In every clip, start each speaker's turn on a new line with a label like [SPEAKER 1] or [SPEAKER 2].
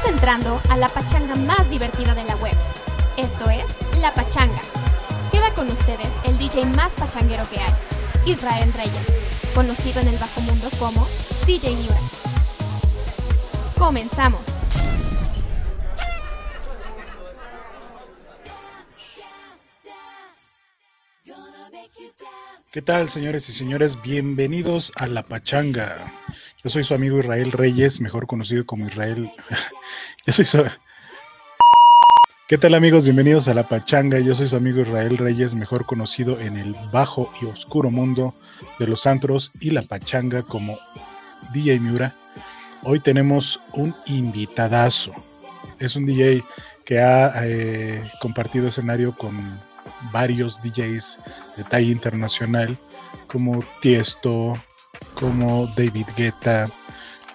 [SPEAKER 1] Estás entrando a la pachanga más divertida de la web. Esto es La Pachanga. Queda con ustedes el DJ más pachanguero que hay, Israel Reyes, conocido en el bajo mundo como DJ Miura. Comenzamos.
[SPEAKER 2] ¿Qué tal, señores y señores? Bienvenidos a La Pachanga. Yo soy su amigo Israel Reyes, mejor conocido como Israel. Yo soy su. ¿Qué tal, amigos? Bienvenidos a La Pachanga. Yo soy su amigo Israel Reyes, mejor conocido en el bajo y oscuro mundo de los antros y La Pachanga como DJ Miura. Hoy tenemos un invitadazo. Es un DJ que ha eh, compartido escenario con varios DJs de talla internacional, como Tiesto, como David Guetta,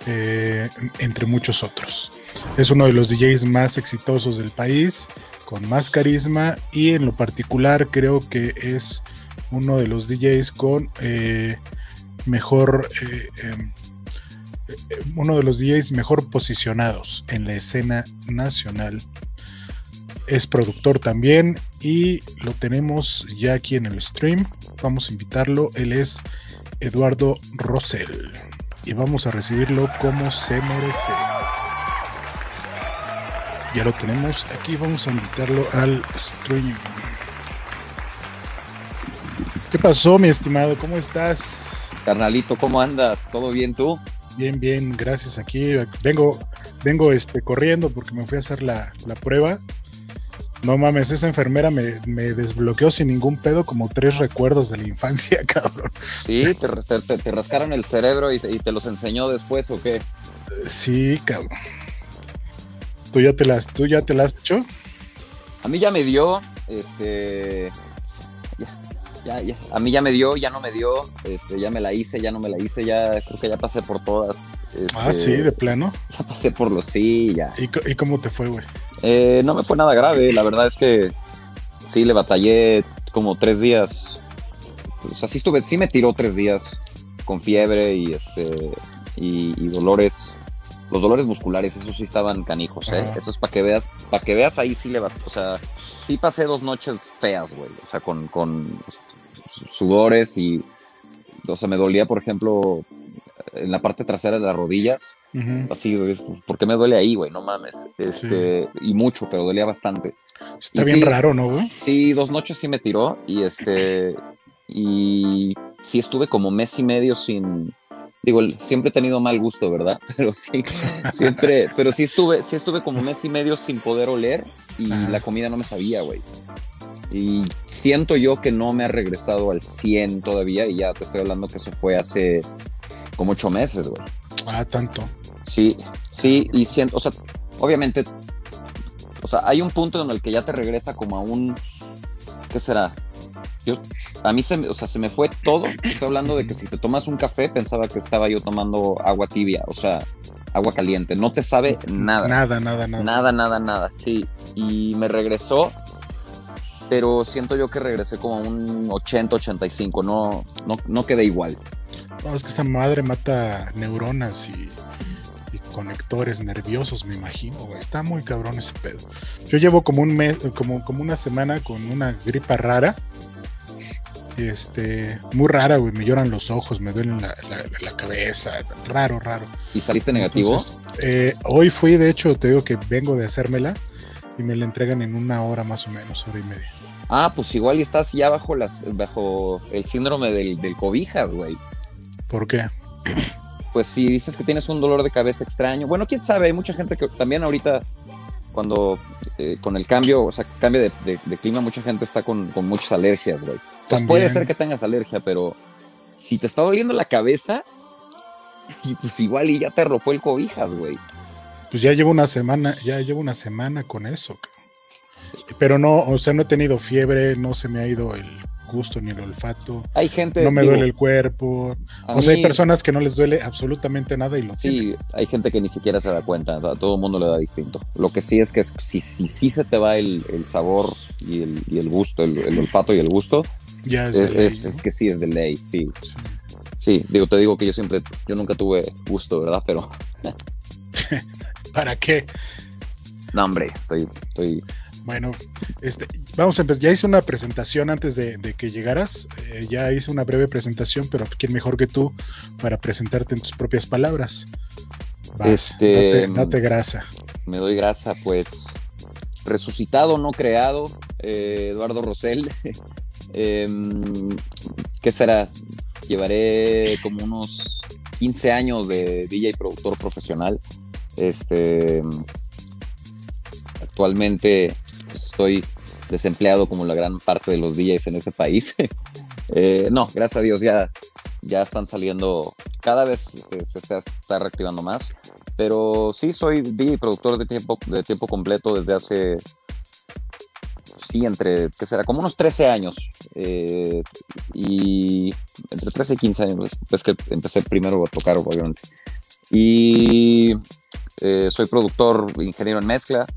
[SPEAKER 2] eh, entre muchos otros. Es uno de los DJs más exitosos del país, con más carisma y en lo particular creo que es uno de los DJs con eh, mejor, eh, em, uno de los DJs mejor posicionados en la escena nacional es productor también y lo tenemos ya aquí en el stream. Vamos a invitarlo. Él es Eduardo Rosell y vamos a recibirlo como se merece. Ya lo tenemos aquí. Vamos a invitarlo al stream. ¿Qué pasó, mi estimado? ¿Cómo estás?
[SPEAKER 3] Carnalito, ¿cómo andas? ¿Todo bien tú?
[SPEAKER 2] Bien, bien, gracias. Aquí vengo, vengo este, corriendo porque me fui a hacer la, la prueba no mames, esa enfermera me, desbloqueó sin ningún pedo como tres recuerdos de la infancia, cabrón.
[SPEAKER 3] Sí, te, rascaron el cerebro y te, los enseñó después o qué?
[SPEAKER 2] Sí, cabrón. ¿Tú ya te las, tú ya te las has hecho?
[SPEAKER 3] A mí ya me dio, este. Ya, ya, A mí ya me dio, ya no me dio, este, ya me la hice, ya no me la hice, ya creo que ya pasé por todas.
[SPEAKER 2] ah, sí,
[SPEAKER 3] este,
[SPEAKER 2] de plano.
[SPEAKER 3] Ya pasé por los sí, ya.
[SPEAKER 2] ¿Y, y cómo te fue, güey?
[SPEAKER 3] Eh, no me fue nada grave, la verdad es que sí le batallé como tres días. O sea, sí estuve, sí me tiró tres días con fiebre y este y, dolores. Los dolores musculares, esos sí estaban canijos, ¿eh? Eso es para que veas, para que veas ahí sí le va, o sea, sí pasé dos noches feas, güey. O sea, con, con sudores y, o sea, me dolía, por ejemplo, en la parte trasera de las rodillas Así, ¿por qué me duele ahí, güey? No mames. Este, y mucho, pero dolía bastante.
[SPEAKER 2] Está bien raro, ¿no, güey?
[SPEAKER 3] Sí, dos noches sí me tiró y este, y sí estuve como mes y medio sin, digo, siempre he tenido mal gusto, ¿verdad? Pero sí, siempre, pero sí estuve, sí estuve como mes y medio sin poder oler y la comida no me sabía, güey. Y siento yo que no me ha regresado al 100 todavía y ya te estoy hablando que eso fue hace como ocho meses, güey.
[SPEAKER 2] Ah, tanto.
[SPEAKER 3] Sí, sí, y siento, o sea, obviamente, o sea, hay un punto en el que ya te regresa como a un, ¿qué será? Yo, a mí se me, o sea, se me fue todo. Estoy hablando de que si te tomas un café, pensaba que estaba yo tomando agua tibia, o sea, agua caliente. No te sabe nada.
[SPEAKER 2] Nada, nada, nada.
[SPEAKER 3] Nada, nada, nada, sí. Y me regresó, pero siento yo que regresé como a un 80, 85. No, no, no quedé igual.
[SPEAKER 2] No, es que esa madre mata neuronas y conectores nerviosos, me imagino, Está muy cabrón ese pedo. Yo llevo como un mes, como, como una semana con una gripa rara. Este, muy rara, güey. Me lloran los ojos, me duelen la, cabeza. Raro, raro.
[SPEAKER 3] ¿Y saliste negativo?
[SPEAKER 2] Eh, hoy fui, de hecho, te digo que vengo de hacérmela y me la entregan en una hora más o menos, hora y media.
[SPEAKER 3] Ah, pues igual estás ya bajo las, bajo el síndrome del, del cobijas, güey.
[SPEAKER 2] ¿Por qué?
[SPEAKER 3] Pues si dices que tienes un dolor de cabeza extraño, bueno, quién sabe, hay mucha gente que también ahorita, cuando eh, con el cambio, o sea, cambio de, clima, mucha gente está con, muchas alergias, güey. Pues puede ser que tengas alergia, pero si te está doliendo la cabeza, y pues igual y ya te arropó el cobijas, güey.
[SPEAKER 2] Pues ya llevo una semana, ya llevo una semana con eso, pero no, o sea, no he tenido fiebre, no se me ha ido el gusto ni el olfato.
[SPEAKER 3] Hay gente.
[SPEAKER 2] No me duele el cuerpo. O sea, hay personas que no les duele absolutamente nada y lo
[SPEAKER 3] Sí, hay gente que ni siquiera se da cuenta. A todo el mundo le da distinto. Lo que sí es que si sí si, se te va el, sabor y el, gusto, el, olfato y el gusto,
[SPEAKER 2] ya
[SPEAKER 3] es, es, que sí es de ley, sí. sí. digo, te digo que yo siempre, yo nunca tuve gusto, ¿verdad? Pero.
[SPEAKER 2] ¿Para qué?
[SPEAKER 3] No, hombre, estoy, estoy
[SPEAKER 2] bueno, este, vamos a empezar. Ya hice una presentación antes de, que llegaras. Eh, ya hice una breve presentación, pero ¿quién mejor que tú para presentarte en tus propias palabras?
[SPEAKER 3] este,
[SPEAKER 2] date, grasa.
[SPEAKER 3] Me doy grasa, pues. Resucitado, no creado, eh, Eduardo Rosell. Em, ¿Qué será? Llevaré como unos 15 años de DJ productor profesional. Este, actualmente pues, estoy desempleado como la gran parte de los DJs en este país. Eh, no, gracias a Dios ya, ya están saliendo, cada vez se, está reactivando más. Pero sí, soy DJ productor de tiempo, de tiempo completo desde hace, sí, entre, ¿qué será? Como unos 13 años. Eh, y entre 13 y 15 años, es que empecé primero a tocar, obviamente. Y eh, soy productor, ingeniero en mezcla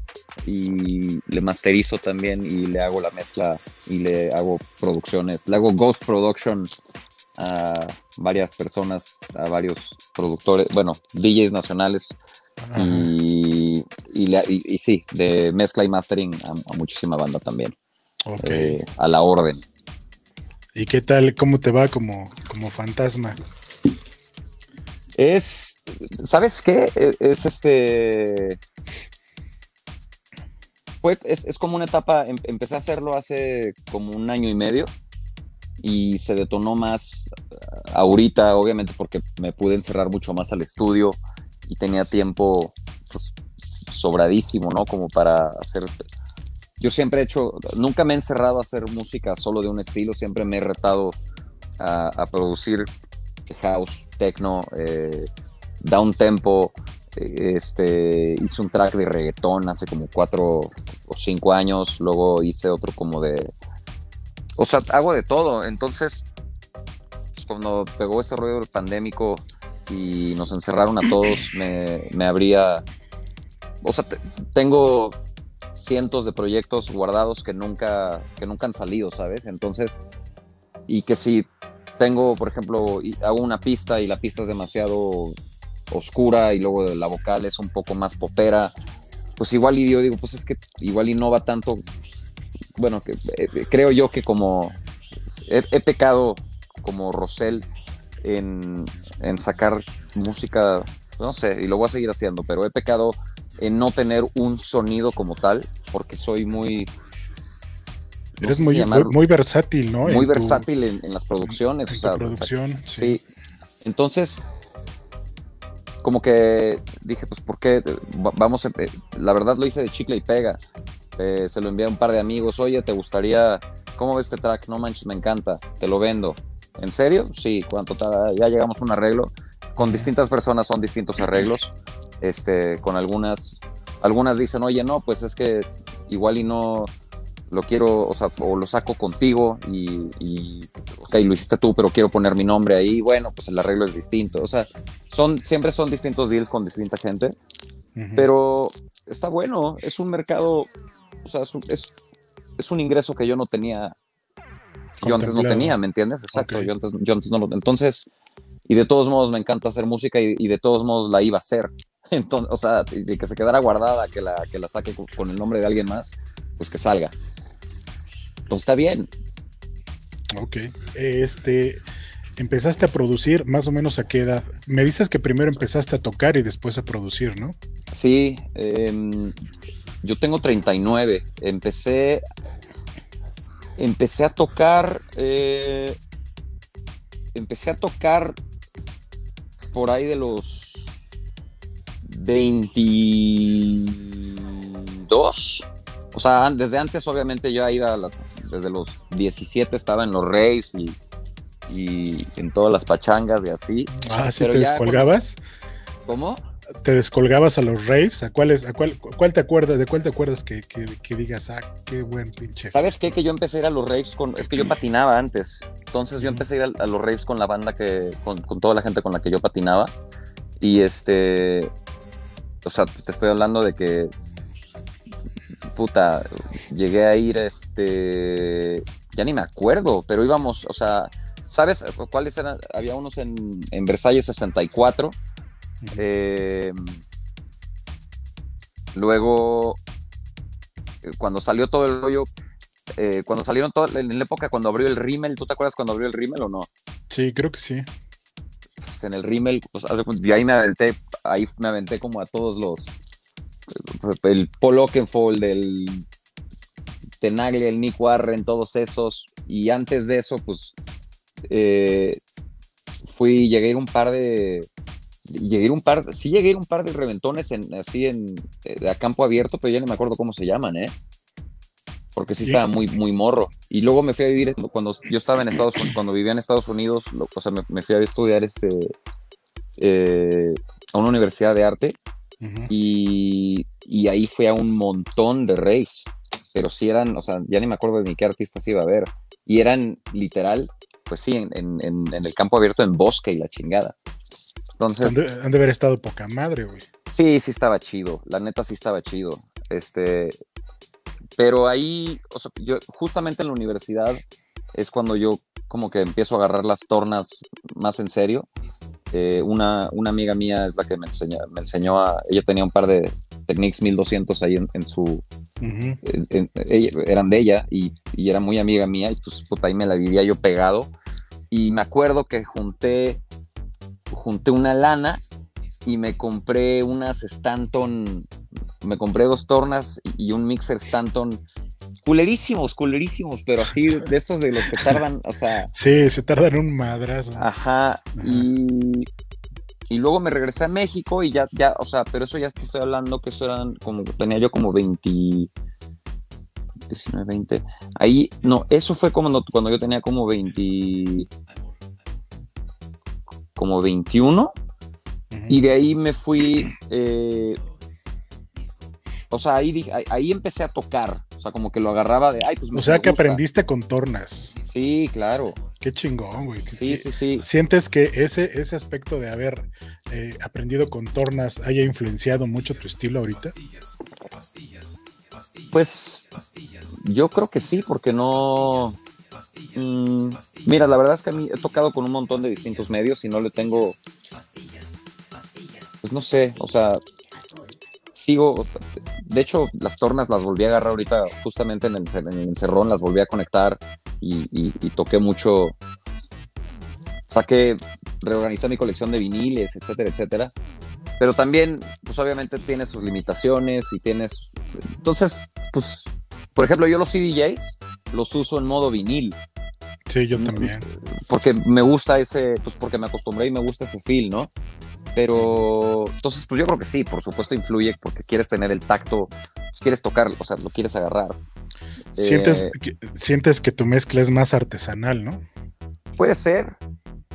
[SPEAKER 3] y le masterizo también y le hago la mezcla y le hago producciones, le hago ghost production a varias personas, a varios productores, bueno, DJs nacionales y, y, sí, de mezcla y mastering a, muchísima banda también. Eh, a la orden.
[SPEAKER 2] ¿Y qué tal? ¿Cómo te va como, como fantasma?
[SPEAKER 3] Es, ¿sabes qué? E, es, este... Fue, es, como una etapa, em, empecé a hacerlo hace como un año y medio y se detonó más uh, ahorita, obviamente porque me pude encerrar mucho más al estudio y tenía tiempo pues, sobradísimo, ¿no? Como para hacer... Yo siempre he hecho, nunca me he encerrado a hacer música solo de un estilo, siempre me he retado a, a producir house, techno, eh, down tempo. Este, hice un track de reggaetón hace como cuatro o cinco años. Luego hice otro como de. O sea, hago de todo. Entonces, pues, cuando pegó este rollo pandémico y nos encerraron a todos, me, me habría. O sea, tengo cientos de proyectos guardados que nunca, que nunca han salido, ¿sabes? Entonces, y que si tengo, por ejemplo, hago una pista y la pista es demasiado oscura y luego la vocal es un poco más popera, pues igual y yo digo, pues es que igual y no va tanto, bueno, que, eh, creo yo que como he, pecado como Rosell en, en sacar música, no sé, y lo voy a seguir haciendo, pero he pecado en no tener un sonido como tal, porque soy muy
[SPEAKER 2] Eres muy, muy, versátil, ¿no?
[SPEAKER 3] Muy versátil en, las producciones.
[SPEAKER 2] En producción,
[SPEAKER 3] sí. Entonces, como que dije, pues, ¿por qué? Vamos, a, la verdad lo hice de chicle y pega. Eh, se lo envié a un par de amigos. Oye, ¿te gustaría? ¿Cómo ves este track? No manches, me encanta. Te lo vendo. ¿En serio? Sí, cuánto ya llegamos a un arreglo. Con distintas personas son distintos arreglos. Este, con algunas, algunas dicen, oye, no, pues es que igual y no, lo quiero, o sea, o lo saco contigo y, y ok, lo hiciste tú, pero quiero poner mi nombre ahí, bueno, pues el arreglo es distinto. O sea, son, siempre son distintos deals con distinta gente, pero está bueno, es un mercado, o sea, es, es, un ingreso que yo no tenía, yo antes no tenía, ¿me entiendes? Exacto, yo, antes, yo antes no lo, entonces, y de todos modos me encanta hacer música y, de todos modos la iba a hacer. Entonces, o sea, de que se quedara guardada, que la, que la saque con el nombre de alguien más, pues que salga. Está bien.
[SPEAKER 2] Ok. Este, empezaste a producir más o menos a qué edad. Me dices que primero empezaste a tocar y después a producir, ¿no?
[SPEAKER 3] Sí, em, yo tengo 39. Empecé, empecé a tocar, eh, empecé a tocar por ahí de los 22. O sea, desde antes obviamente yo iba la, desde los 17 estaba en los raves y, y en todas las pachangas y así.
[SPEAKER 2] Ah, ¿sí te descolgabas?
[SPEAKER 3] ¿Cómo?
[SPEAKER 2] ¿Te descolgabas a los raves? ¿A cuáles, a cuál, cuál te acuerdas, de cuál te acuerdas que, que, digas, ah, qué buen pinche?
[SPEAKER 3] ¿Sabes qué? Que yo empecé a ir a los raves con, es que yo patinaba antes, entonces yo empecé a ir a, los raves con la banda que, con, con toda la gente con la que yo patinaba y este, o sea, te estoy hablando de que puta, llegué a ir, este, ya ni me acuerdo, pero íbamos, o sea, ¿sabes cuáles eran? Había unos en, en Versalles 64, eh, Luego, eh, cuando salió todo el rollo, eh, cuando salieron todo, en la época cuando abrió el Rimmel, ¿tú te acuerdas cuando abrió el Rimmel o no?
[SPEAKER 2] Sí, creo que sí.
[SPEAKER 3] Pues en el Rimmel, pues, de ahí me aventé, ahí me aventé como a todos los, el Paul Oakenfold, el Tenaglia, el Nick Warren, todos esos, y antes de eso, pues, eh, fui, llegué a ir un par de, llegué a ir un par, sí llegué a ir un par de reventones en, así en, a campo abierto, pero ya no me acuerdo cómo se llaman, ¿eh? porque sí, estaba muy, muy morro. Y luego me fui a vivir, cuando yo estaba en Estados Unidos, cuando vivía en Estados Unidos, o sea, me, fui a estudiar este, eh, a una universidad de arte y, y, ahí fui a un montón de raves, pero sí eran, o sea, ya ni me acuerdo de ni qué artistas iba a ver. Y eran literal, pues sí, en, en, en el campo abierto, en bosque y la chingada. Entonces.
[SPEAKER 2] Han de, haber estado poca madre, güey.
[SPEAKER 3] Sí, sí estaba chido. La neta sí estaba chido. Este, pero ahí, o sea, yo justamente en la universidad es cuando yo como que empiezo a agarrar las tornas más en serio. Eh, una, una, amiga mía es la que me enseñó, me enseñó a, ella tenía un par de Technics 1200 ahí en, su, eran de ella y, y, era muy amiga mía y pues puta, ahí me la vivía yo pegado. Y me acuerdo que junté, junté una lana y me compré unas Stanton, me compré dos tornas y un mixer Stanton culerísimos, culerísimos, pero así de esos de los que tardan, o sea.
[SPEAKER 2] Sí, se tardan un madrazo.
[SPEAKER 3] Ajá, Y, y luego me regresé a México y ya, ya, o sea, pero eso ya te estoy hablando que eso eran como, tenía yo como 20, 19, 20. Ahí, no, eso fue como cuando yo tenía como 20, como 21 y de ahí me fui, eh, o sea, ahí, ahí empecé a tocar, o sea, como que lo agarraba de, ay, pues
[SPEAKER 2] me O sea, que aprendiste con tornas.
[SPEAKER 3] Sí, claro.
[SPEAKER 2] Qué chingón, güey.
[SPEAKER 3] Sí, sí, sí.
[SPEAKER 2] ¿Sientes que ese, ese aspecto de haber eh, aprendido con tornas haya influenciado mucho tu estilo ahorita?
[SPEAKER 3] Pues yo creo que sí, porque no... Mm, mira, la verdad es que a mí he tocado con un montón de distintos medios y no le tengo pues no sé, o sea, sigo, de hecho las tornas las volví a agarrar ahorita justamente en el, encerrón, las volví a conectar y, toqué mucho, saqué, reorganicé mi colección de viniles, etcétera, etcétera. Pero también, pues obviamente tiene sus limitaciones y tienes, entonces, pues, por ejemplo, yo los CDJs los uso en modo vinil.
[SPEAKER 2] Sí, yo también.
[SPEAKER 3] Porque me gusta ese, pues porque me acostumbré y me gusta ese feel, ¿no? Pero entonces, pues yo creo que sí, por supuesto influye porque quieres tener el tacto, pues quieres tocar, o sea, lo quieres agarrar.
[SPEAKER 2] Sientes, eh, que, sientes que tu mezcla es más artesanal, ¿no?
[SPEAKER 3] Puede ser,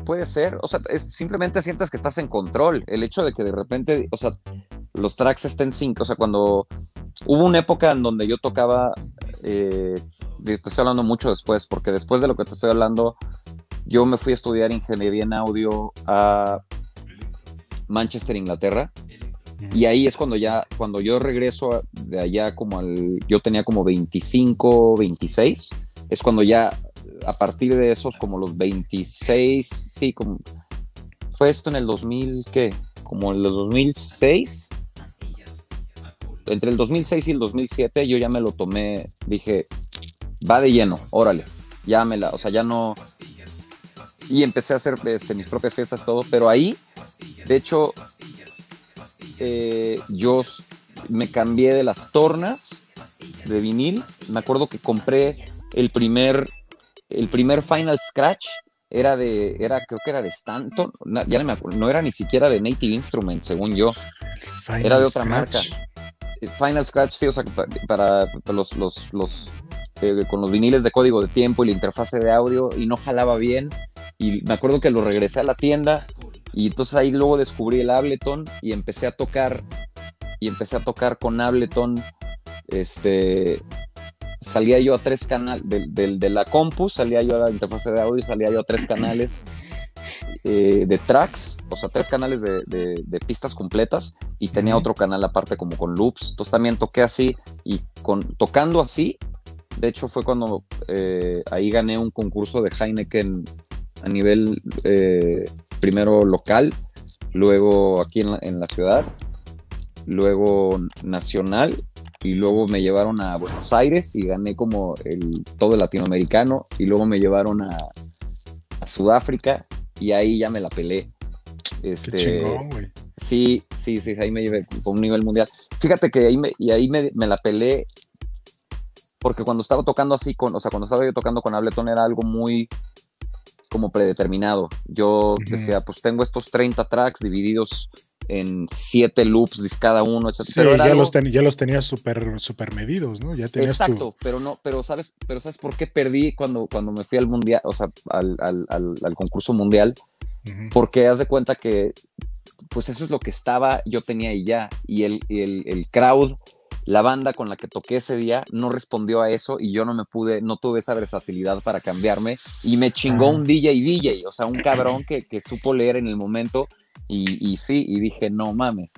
[SPEAKER 3] puede ser. O sea, simplemente sientes que estás en control. El hecho de que de repente, o sea, los tracks estén sin, o sea, cuando hubo una época en donde yo tocaba, eh, te estoy hablando mucho después, porque después de lo que te estoy hablando, yo me fui a estudiar ingeniería en audio a Manchester, Inglaterra. Y ahí es cuando ya, cuando yo regreso de allá como al, yo tenía como 25, 26, es cuando ya a partir de esos como los 26, sí, como, fue esto en el 2000, ¿qué? Como en los 2006, entre el 2006 y el 2007 yo ya me lo tomé, dije, va de lleno, órale, ya me la, o sea, ya no, y empecé a hacer este, mis propias fiestas, todo, pero ahí, de hecho, eh, yo me cambié de las tornas de vinil. Me acuerdo que compré el primer, el primer Final Scratch. Era de, era, creo que era de Stanton, ya no me acuerdo, no era ni siquiera de Native Instruments, según yo. era de otra marca. Final Scratch, sí, o sea, para, los, los, los eh, con los viniles de código de tiempo y la interfase de audio y no jalaba bien y me acuerdo que lo regresé a la tienda y entonces ahí luego descubrí el Ableton y empecé a tocar y empecé a tocar con Ableton este salía yo a tres canales de, la compu salía yo a la interfase de audio salía yo a tres canales eh, de tracks o sea tres canales de, pistas completas y tenía otro canal aparte como con loops. Entonces también toqué así y con tocando así de hecho fue cuando eh, ahí gané un concurso de Heineken a nivel eh, primero local, luego aquí en la, ciudad. luego nacional y luego me llevaron a Buenos Aires y gané como el todo el latinoamericano y luego me llevaron a, a Sudáfrica y ahí ya me la pelé. Este,
[SPEAKER 2] Qué chingón, güey.
[SPEAKER 3] Sí, sí, sí, ahí me llevé con un nivel mundial. Fíjate que ahí me, y ahí me, me la pelé porque cuando estaba tocando así, con, o sea, cuando estaba yo tocando con Ableton era algo muy como predeterminado. Yo
[SPEAKER 2] Ujú.
[SPEAKER 3] decía, pues tengo estos 30 tracks divididos en 7 loops cada uno, etc.
[SPEAKER 2] Sí,
[SPEAKER 3] Pero
[SPEAKER 2] ya,
[SPEAKER 3] algo-
[SPEAKER 2] los ten- ya los tenías súper super medidos, ¿no? Ya tenías tu-
[SPEAKER 3] Exacto, pero no, pero sabes, pero sabes por qué perdí cuando, cuando me fui al mundial, o sea, al, al- al- al concurso mundial, porque haz de cuenta que, pues eso es lo que estaba, yo tenía y ya, y el, y el, el crowd, la banda con la que toqué ese día no respondió a eso y yo no me pude, no tuve esa versatilidad para cambiarme y me chingó un DJ DJ, o sea, un cabrón que, que supo leer en el momento y, y sí, y dije, no mames,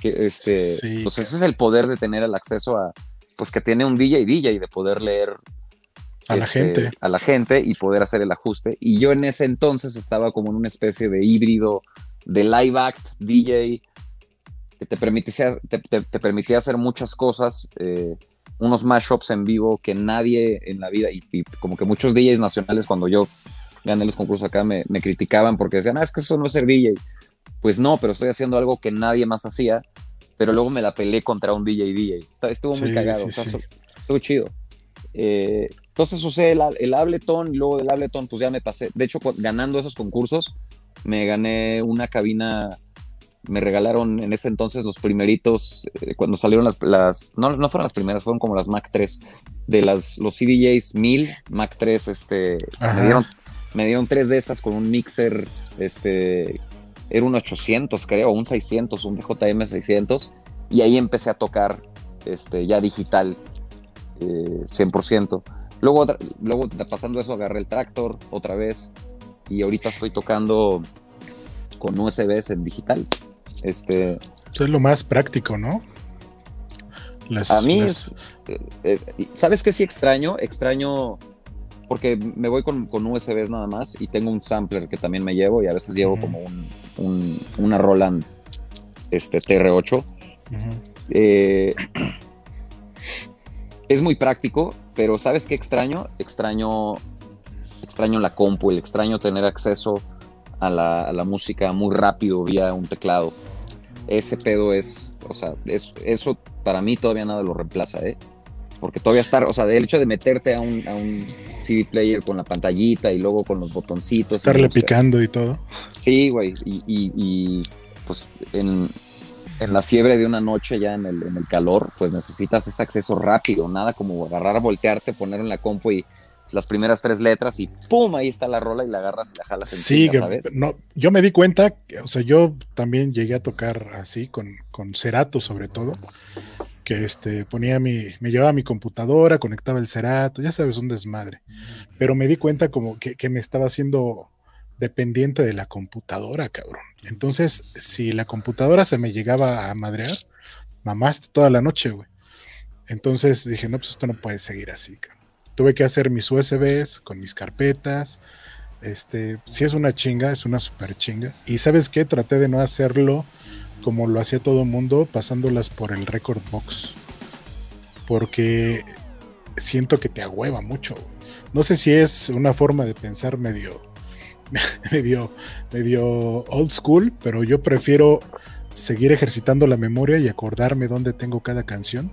[SPEAKER 3] que este,
[SPEAKER 2] Sí,
[SPEAKER 3] pues ese es el poder de tener el acceso a, pues que tiene un DJ DJ de poder leer
[SPEAKER 2] A la
[SPEAKER 3] este,
[SPEAKER 2] gente.
[SPEAKER 3] a la gente y poder hacer el ajuste. Y yo en ese entonces estaba como en una especie de híbrido de live act DJ que te permitía, te, te- te permitía hacer muchas cosas, eh, unos mashups en vivo que nadie en la vida, y, y como que muchos DJs nacionales cuando yo gané los concursos acá me, me criticaban porque decían, ah, es que eso no es ser DJ. Pues no, pero estoy haciendo algo que nadie más hacía, pero luego me la peleé contra un DJ DJ. Estuvo muy
[SPEAKER 2] Sí,
[SPEAKER 3] cagado,
[SPEAKER 2] sí,
[SPEAKER 3] o sea,
[SPEAKER 2] sí.
[SPEAKER 3] estu- estuvo chido. Eh, entonces usé el, el Ableton y luego del Ableton pues ya me pasé. De hecho, ganando esos concursos, me gané una cabina, me regalaron en ese entonces los primeritos, eh, cuando salieron las, las no, no fueron las primeras, fueron como las Mac 3, de las, los CDJs 1000, Mac 3, este,
[SPEAKER 2] Ajá.
[SPEAKER 3] me dieron, me dieron tres de esas con un mixer, este, era un 800 creo, un 600, un DJM 600, y ahí empecé a tocar este, ya digital, eh, 100%. Luego, otra- luego pasando eso agarré el tractor otra vez y ahorita estoy tocando con USBs en digital. Este,
[SPEAKER 2] Eso es lo más práctico, ¿no? Las,
[SPEAKER 3] a mí
[SPEAKER 2] las-
[SPEAKER 3] es, eh, eh, ¿sabes qué sí extraño? Extraño porque me voy con, con USBs nada más y tengo un sampler que también me llevo y a veces llevo como un, un- una Roland este, TR8
[SPEAKER 2] Ujú.
[SPEAKER 3] Eh, es muy práctico, pero ¿sabes qué extraño? Extraño, extraño la compu, el extraño tener acceso a la, a la música muy rápido vía un teclado. Ese pedo es, o sea, es- eso para mí todavía nada lo reemplaza, ¿eh? Porque todavía estar, o sea, el hecho de meterte a un, a un CD player con la pantallita y luego con los botoncitos.
[SPEAKER 2] estarle picando y todo.
[SPEAKER 3] Sí, güey. Y, y- y, pues en, en la fiebre de una noche ya en el, en el calor, pues necesitas ese acceso rápido, nada como agarrar, voltearte, poner en la compu y las primeras tres letras y ¡pum! Ahí está la rola y la agarras y la jalas en
[SPEAKER 2] Sí, que-
[SPEAKER 3] ¿sabes?
[SPEAKER 2] no, yo me di cuenta, o sea, yo también llegué a tocar así con, con Cerato sobre todo, que este ponía mi, me llevaba mi computadora, conectaba el Cerato, ya sabes, un desmadre. Pero me di cuenta como que, que me estaba haciendo dependiente de la computadora, cabrón. Entonces, si la computadora se me llegaba a madrear, mamaste toda la noche, güey. Entonces dije, no, pues esto no puede seguir así, cabrón. Tuve que hacer mis USBs con mis carpetas. Este, si es una chinga, es una super chinga. Y sabes qué, traté de no hacerlo como lo hacía todo el mundo, pasándolas por el record box. Porque siento que te agüeva mucho. No sé si es una forma de pensar medio, medio, medio old school, pero yo prefiero seguir ejercitando la memoria y acordarme dónde tengo cada canción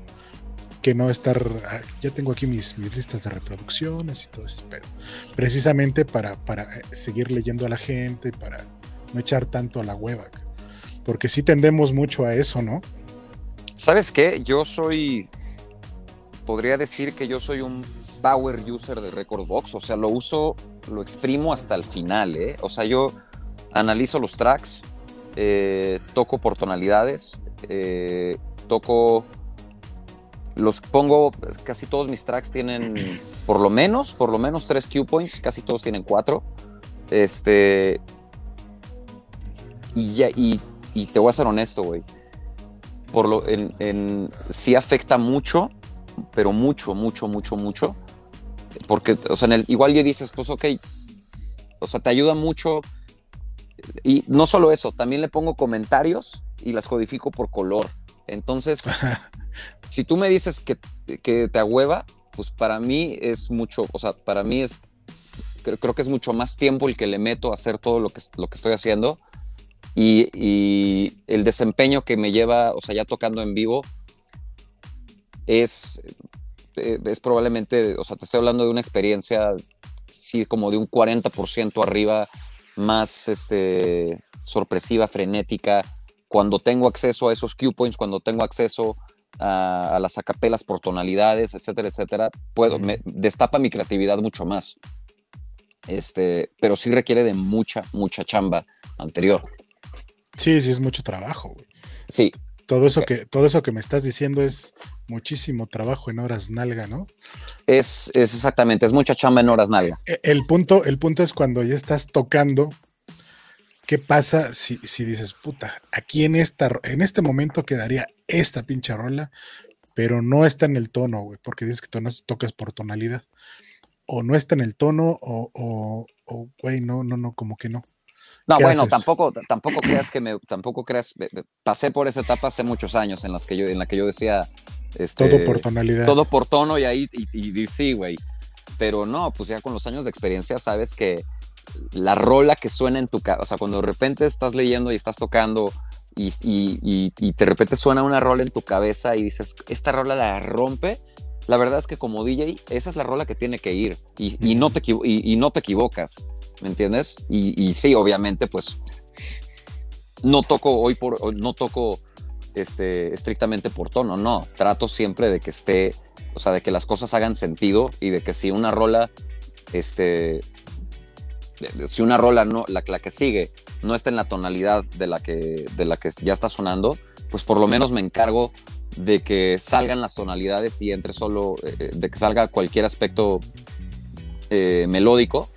[SPEAKER 2] que no estar. ah, Ya tengo aquí mis, mis listas de reproducciones y todo este pedo. Precisamente para, para eh, seguir leyendo a la gente, para no echar tanto a la hueva. Porque sí tendemos mucho a eso, ¿no?
[SPEAKER 3] ¿Sabes qué? Yo soy, podría decir que yo soy un power user de Record Box, o sea, lo uso, lo exprimo hasta el final, ¿eh? O sea, yo analizo los tracks, eh, toco por tonalidades, eh, toco, los pongo, casi todos mis tracks tienen por lo menos, por lo menos tres cue points, casi todos tienen cuatro, este, y, ya, y, y te voy a ser honesto, güey por lo en, en- sí afecta mucho, pero mucho, mucho, mucho, mucho. Porque, o sea, en el, igual ya dices, pues ok, o sea, te ayuda mucho. Y no solo eso, también le pongo comentarios y las codifico por color. Entonces, si tú me dices que, que te ahueva, pues para mí es mucho, o sea, para mí es, creo, que es mucho más tiempo el que le meto a hacer todo lo que, lo que estoy haciendo. Y, y el desempeño que me lleva, o sea, ya tocando en vivo, es, eh, es probablemente, o sea, te estoy hablando de una experiencia, sí, como de un 40% arriba, más este, sorpresiva, frenética, cuando tengo acceso a esos cue points, cuando tengo acceso a, las acapelas por tonalidades, etcétera, etcétera, puedo, me destapa mi creatividad mucho más. Este, pero sí requiere de mucha, mucha chamba anterior.
[SPEAKER 2] Sí, sí, es mucho trabajo, güey.
[SPEAKER 3] Sí.
[SPEAKER 2] Todo eso, que, todo eso que me estás diciendo es muchísimo trabajo en horas nalga, ¿no?
[SPEAKER 3] Es, es exactamente, es mucha chamba en horas nalga.
[SPEAKER 2] E, el punto, el punto es cuando ya estás tocando ¿Qué pasa si, dices, puta, aquí en, esta, en este momento quedaría esta pinche rola, pero no está en el tono, güey, porque dices que tú no tocas por tonalidad. O no está en el tono, o, güey, no, no, no, como que no.
[SPEAKER 3] No, bueno, tampoco, tampoco creas que me, tampoco creas, pasé por esa etapa hace muchos años en las que yo, en la que yo decía, este,
[SPEAKER 2] todo por tonalidad.
[SPEAKER 3] Todo por tono y ahí, y sí, güey. Pero no, pues ya con los años de experiencia sabes que, la rola que suena en tu casa, o sea, cuando de repente estás leyendo y estás tocando y, y, y, de repente suena una rola en tu cabeza y dices, esta rola la rompe, la verdad es que como DJ, esa es la rola que tiene que ir y, no, te, y, no te equivocas, ¿me entiendes? Y, sí, obviamente, pues no toco hoy por, no toco este, estrictamente por tono, no, trato siempre de que esté, o sea, de que las cosas hagan sentido y de que si una rola, este, si una rola, no, la, la, que sigue, no está en la tonalidad de la, que, de la que ya está sonando, pues por lo menos me encargo de que salgan las tonalidades y entre solo, eh, eh, de que salga cualquier aspecto eh, melódico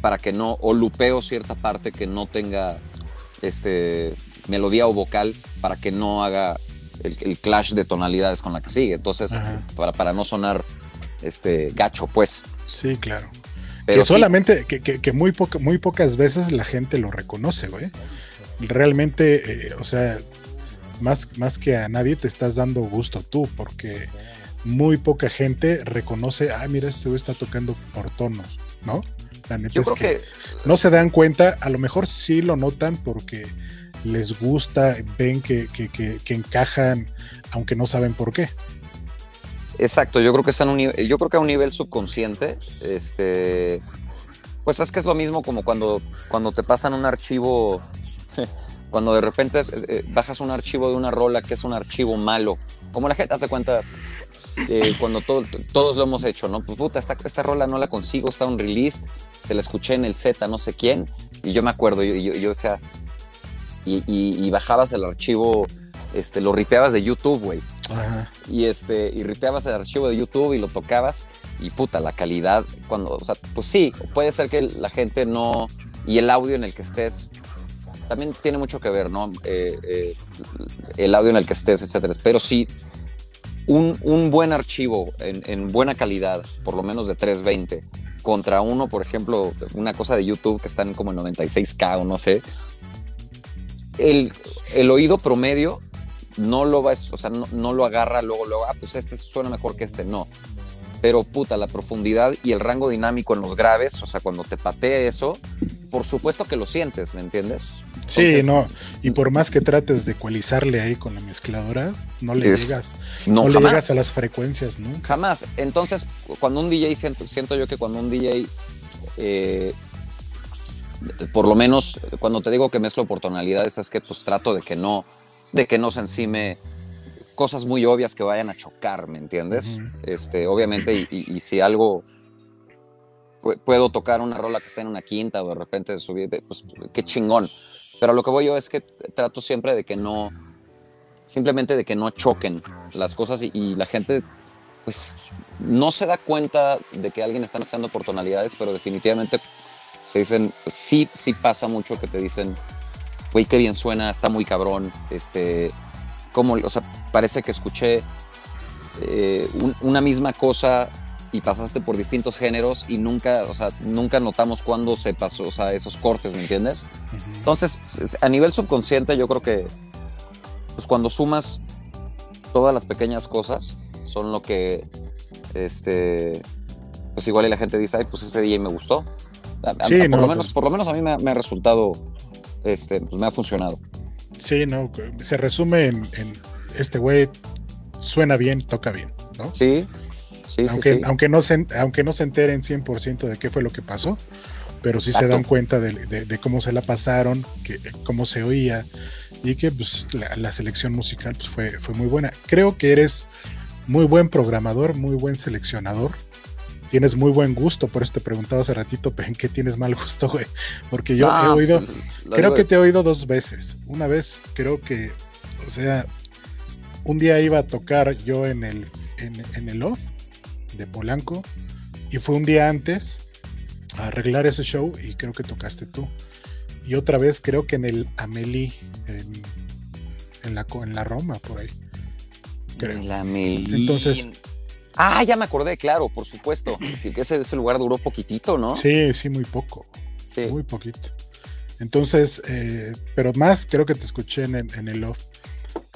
[SPEAKER 3] para que no, o lupeo cierta parte que no tenga este, melodía o vocal para que no haga el, clash de tonalidades con la que sigue. Entonces, para, para no sonar este, gacho, pues.
[SPEAKER 2] Sí, claro que solamente, que, muy, muy pocas veces la gente lo reconoce, güey. Realmente, eh, o sea, más, más que a nadie te estás dando gusto tú, porque muy poca gente reconoce, ah, mira, este güey está tocando por tonos, ¿no? La neta es que, no se dan cuenta, a lo mejor sí lo notan porque les gusta, ven que, que encajan, aunque no saben por qué.
[SPEAKER 3] Exacto, yo creo que es un, yo creo que a un nivel subconsciente, este, pues es que es lo mismo como cuando, cuando te pasan un archivo, cuando de repente eh, bajas un archivo de una rola que es un archivo malo, como la gente hace cuenta eh, cuando todos lo hemos hecho, ¿no? Pues puta, esta, esta rola no la consigo, está un release, se la escuché en el Z, no sé quién, y yo me acuerdo, yo, yo, yo decía, y, y bajabas el archivo este, lo ripeabas de YouTube, güey. Y este, y ripeabas el archivo de YouTube y lo tocabas y puta, la calidad, cuando, o sea, pues sí, puede ser que la gente no, y el audio en el que estés, también tiene mucho que ver, ¿no? Eh, eh, el audio en el que estés, etcétera. Pero sí, un, un buen archivo en, en, buena calidad, por lo menos de 320, contra uno, por ejemplo, una cosa de YouTube que están como en 96K o no sé, el, el oído promedio no lo va, o sea, no, lo agarra luego, luego, ah, pues este suena mejor que este, no. Pero puta, la profundidad y el rango dinámico en los graves, o sea, cuando te patea eso, por supuesto que lo sientes, ¿me entiendes?
[SPEAKER 2] sí, no, y por más que trates de ecualizarle ahí con la mezcladora, no le llegas, no, le llegas a las frecuencias nunca.
[SPEAKER 3] Jamás. Entonces, cuando un DJ, siento, siento yo que cuando un DJ eh, por lo menos cuando te digo que mezclo por tonalidades es que pues trato de que no de que no se encime cosas muy obvias que vayan a chocar, ¿me entiendes? este, obviamente, y, si algo puedo tocar una rola que está en una quinta o de repente subir, pues qué chingón. Pero lo que voy yo es que trato siempre de que no, simplemente de que no choquen las cosas y, la gente pues no se da cuenta de que alguien está mezclando por tonalidades, pero definitivamente se dicen, sí, sí pasa mucho que te dicen, güey, qué bien suena, está muy cabrón, este, como, o sea, parece que escuché eh, una misma cosa y pasaste por distintos géneros y nunca, o sea, nunca notamos cuándo se pasó, o sea, esos cortes, ¿me entiendes? Entonces, a nivel subconsciente, yo creo que, pues cuando sumas todas las pequeñas cosas son lo que, este, pues igual y la gente dice, ay, pues ese DJ me gustó. A- a-
[SPEAKER 2] Sí,
[SPEAKER 3] por, lo
[SPEAKER 2] pues-
[SPEAKER 3] menos, por lo menos a mí me ha resultado, este, pues me ha funcionado.
[SPEAKER 2] Sí, no, se resume en, en este güey suena bien, toca bien, ¿no?
[SPEAKER 3] Sí, sí,
[SPEAKER 2] aunque,
[SPEAKER 3] sí, sí.
[SPEAKER 2] aunque, no se, aunque no se enteren 100% de qué fue lo que pasó, pero sí se dan cuenta de, de- de cómo se la pasaron, que, cómo se oía y que pues, la, la selección musical pues, fue, fue muy buena. Creo que eres muy buen programador, muy buen seleccionador. Tienes muy buen gusto, por eso te preguntaba hace ratito, ¿en qué tienes mal gusto, güey? Porque yo
[SPEAKER 3] No,
[SPEAKER 2] he oído,
[SPEAKER 3] pues,
[SPEAKER 2] creo que te he oído dos veces. Una vez creo que, o sea, un día iba a tocar yo en el, en, en el off de Polanco y fue un día antes a arreglar ese show y creo que tocaste tú. Y otra vez creo que en el Amelie, en, en la, en la Roma, por ahí. Creo.
[SPEAKER 3] La Melín.
[SPEAKER 2] Entonces-
[SPEAKER 3] Ah, ya me acordé, claro, por supuesto. Que, ese, ese lugar duró poquitito, ¿no?
[SPEAKER 2] Sí, sí, muy poco.
[SPEAKER 3] Sí.
[SPEAKER 2] Muy poquito. Entonces, eh, pero más creo que te escuché en, el- en el off.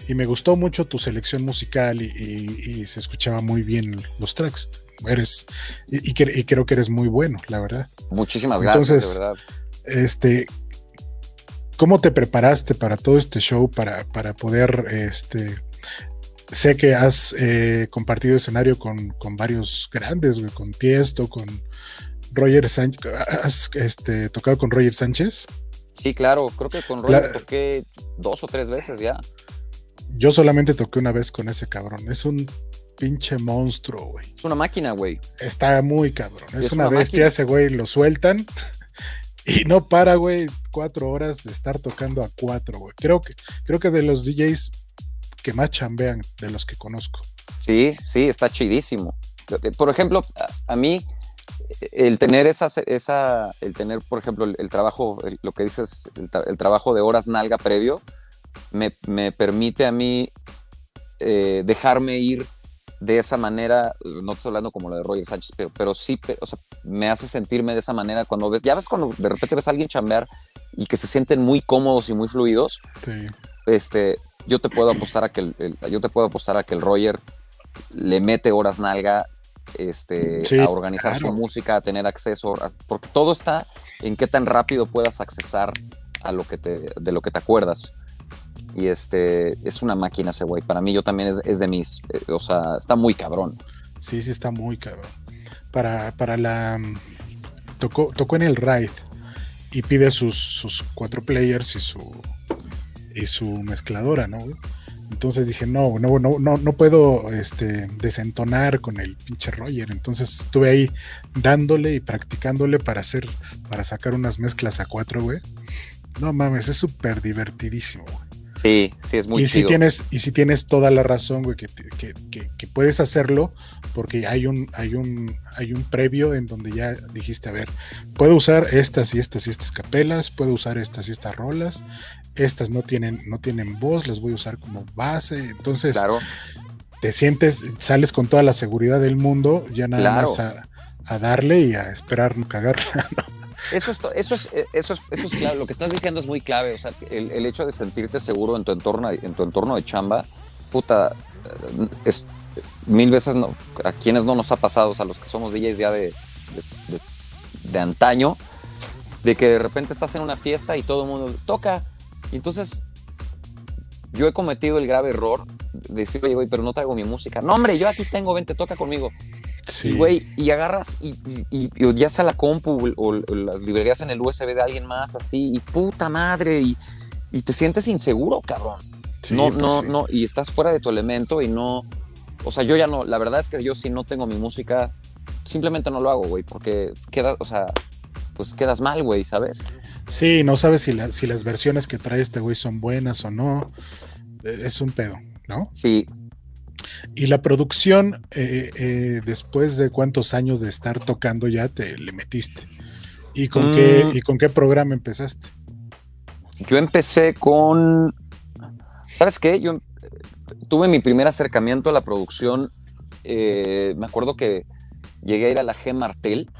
[SPEAKER 2] Y me gustó mucho tu selección musical y, y- y se escuchaba muy bien los tracks. Eres, y creo que eres muy bueno, la verdad.
[SPEAKER 3] Muchísimas gracias,
[SPEAKER 2] Entonces-
[SPEAKER 3] de verdad.
[SPEAKER 2] Este, ¿cómo te preparaste para todo este show para, para poder, este, sé que has eh, compartido escenario con, con varios grandes, güey, con Tiesto, con Roger Sánchez, has este, tocado con Roger Sánchez.
[SPEAKER 3] Sí, claro, creo que con Roger
[SPEAKER 2] La-
[SPEAKER 3] toqué dos o tres veces ya.
[SPEAKER 2] Yo solamente toqué una vez con ese cabrón. Es un pinche monstruo, güey.
[SPEAKER 3] Es una máquina, güey.
[SPEAKER 2] Está muy cabrón. Es,
[SPEAKER 3] Es
[SPEAKER 2] una,
[SPEAKER 3] una
[SPEAKER 2] bestia
[SPEAKER 3] máquina.
[SPEAKER 2] ese güey. Lo sueltan y no para, güey. Cuatro horas de estar tocando a cuatro, güey. Creo que, creo que de los DJs que más chambean, de los que conozco.
[SPEAKER 3] Sí, sí, está chidísimo. Por ejemplo, a, a mí, el tener esa, esa, el tener, por ejemplo, el, el trabajo, el- lo que dices, el, tra- el trabajo de horas nalga previo, me, me permite a mí eh, dejarme ir de esa manera, no estoy hablando como la de Roger Sánchez, pero, pero sí, o sea, me hace sentirme de esa manera cuando ves, ya ves cuando de repente ves a alguien chambear y que se sienten muy cómodos y muy fluidos,
[SPEAKER 2] Sí.
[SPEAKER 3] este, yo te puedo apostar a que el, el- yo te puedo apostar a que el Roger le mete horas nalga este,
[SPEAKER 2] Sí,
[SPEAKER 3] a organizar
[SPEAKER 2] claro.
[SPEAKER 3] su música, a tener acceso, a- porque todo está en qué tan rápido puedas accesar a lo que te, de lo que te acuerdas. Y este, es una máquina ese güey. Para mí yo también es, es de mis, eh, o sea, está muy cabrón.
[SPEAKER 2] Sí, sí está muy cabrón. Para, para la. mm, Tocó, tocó en el Ride y pide sus, sus cuatro players y su y su mezcladora, ¿no? Entonces dije, no, no, no, no, no puedo este, desentonar con el pinche Roger. Entonces estuve ahí dándole y practicándole para hacer, para sacar unas mezclas a cuatro, güey. No mames, es súper divertidísimo, güey
[SPEAKER 3] Sí, sí, es muy
[SPEAKER 2] y si tienes y si tienes toda la razón güey que, que- que- que puedes hacerlo porque hay un hay un hay un previo en donde ya dijiste a ver puedo usar estas y estas y estas capelas puedo usar estas y estas rolas estas no tienen no tienen voz las voy a usar como base entonces
[SPEAKER 3] Claro,
[SPEAKER 2] te sientes sales con toda la seguridad del mundo ya nada
[SPEAKER 3] Claro.
[SPEAKER 2] más a, a darle y a esperar no cagarla
[SPEAKER 3] Eso es, eso es, eh, eso es, eso es clave. Lo que estás diciendo es muy clave. O sea, el, el hecho de sentirte seguro en tu entorno, en tu entorno de chamba, puta, eh, mil veces a quienes no nos ha pasado, o sea, los que somos DJs ya de, de, antaño, de que de repente estás en una fiesta y todo el mundo toca. Y entonces, yo he cometido el grave error de decir, oye, güey, pero no traigo mi música. No, hombre, yo aquí tengo, vente, toca conmigo.
[SPEAKER 2] Sí
[SPEAKER 3] Y, güey, y agarras y, y- y ya sea la compu o, o las librerías en el USB de alguien más, así, y puta madre, y, y te sientes inseguro, cabrón.
[SPEAKER 2] sí,
[SPEAKER 3] no,
[SPEAKER 2] pues
[SPEAKER 3] no,
[SPEAKER 2] sí.
[SPEAKER 3] no, y estás fuera de tu elemento y no. O sea, yo ya no, la verdad es que yo si no tengo mi música, simplemente no lo hago, güey, porque queda, o sea, pues quedas mal, güey, ¿sabes?
[SPEAKER 2] Sí, no sabes si, la- si las versiones que trae este güey son buenas o no. Eh, Es un pedo, ¿no?
[SPEAKER 3] Sí,
[SPEAKER 2] Y la producción, eh, eh, después de cuántos años de estar tocando ya te le metiste. ¿Y con,
[SPEAKER 3] Mm.
[SPEAKER 2] qué, ¿Y con qué programa empezaste?
[SPEAKER 3] Yo empecé con. ¿Sabes qué? Yo eh, tuve mi primer acercamiento a la producción. eh, me acuerdo que llegué a ir a la G Martel.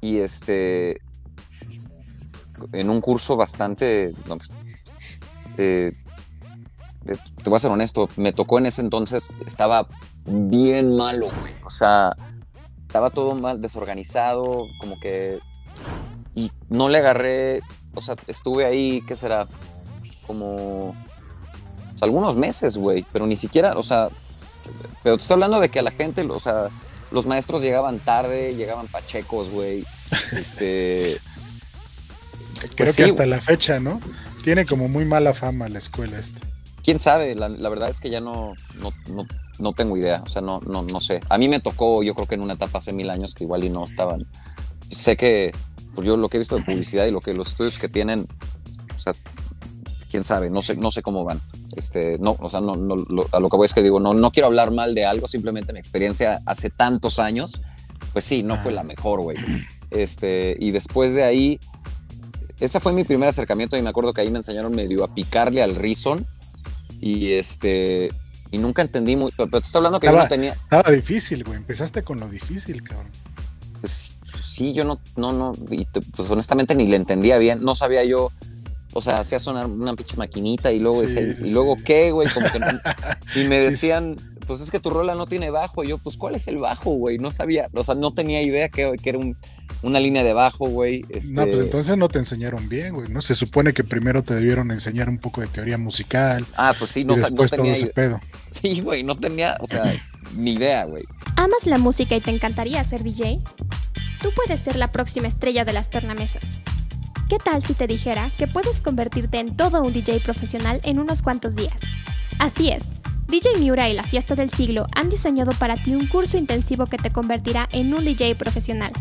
[SPEAKER 3] Y este. En un curso bastante. no, pues, eh, te, te voy a ser honesto, me tocó en ese entonces, estaba bien malo, güey. O sea, estaba todo mal desorganizado, como que... Y no le agarré, o sea, estuve ahí, ¿qué será? Como o sea, algunos meses, güey, pero ni siquiera, o sea, pero te estoy hablando de que a la gente, o sea, los maestros llegaban tarde, llegaban pachecos, güey. Este.
[SPEAKER 2] Creo
[SPEAKER 3] pues
[SPEAKER 2] que
[SPEAKER 3] sí,
[SPEAKER 2] hasta la fecha, ¿no? Tiene como muy mala fama la escuela esta.
[SPEAKER 3] Quién sabe, la, la verdad es que ya no, no, no, no tengo idea, o sea, no, no, no sé. A mí me tocó, yo creo que en una etapa hace mil años que igual y no estaban. Sé que, pues yo lo que he visto de publicidad y lo que los estudios que tienen, o sea, quién sabe, no sé, no sé cómo van. Este, no, o sea, no, no, lo- a lo que voy es que digo, no, no quiero hablar mal de algo, simplemente mi experiencia hace tantos años, pues sí, no fue la mejor, güey. Este, y después de ahí, ese fue mi primer acercamiento y me acuerdo que ahí me enseñaron medio a picarle al Reason y este, y nunca entendí muy, pero, te estoy hablando que yo no tenía,
[SPEAKER 2] Estaba difícil, güey. Empezaste con lo difícil, cabrón.
[SPEAKER 3] pues sí, yo no, no, no, y te- pues honestamente ni le entendía bien, no sabía yo, o sea, hacía sonar una pinche maquinita y luego,
[SPEAKER 2] Sí,
[SPEAKER 3] y luego
[SPEAKER 2] sí.
[SPEAKER 3] qué, güey, como que no- y me decían, pues es que tu rola no tiene bajo, y yo, pues ¿cuál es el bajo, güey? No sabía, o sea, no tenía idea que, que era un- una línea de bajo, güey. este,
[SPEAKER 2] No, pues entonces no te enseñaron bien, güey. ¿no? Se supone que primero te debieron enseñar un poco de teoría musical
[SPEAKER 3] Ah, pues sí, no,
[SPEAKER 2] y
[SPEAKER 3] no
[SPEAKER 2] después todo ese pedo.
[SPEAKER 3] Sí, güey, no tenía, o sea, ni idea, güey.
[SPEAKER 1] ¿Amas la música y te encantaría ser DJ? Tú puedes ser la próxima estrella de las tornamesas. ¿Qué tal si te dijera que puedes convertirte en todo un DJ profesional en unos cuantos días? Así es, DJ Miura y la Fiesta del Siglo han diseñado para ti un curso intensivo que te convertirá en un DJ profesional.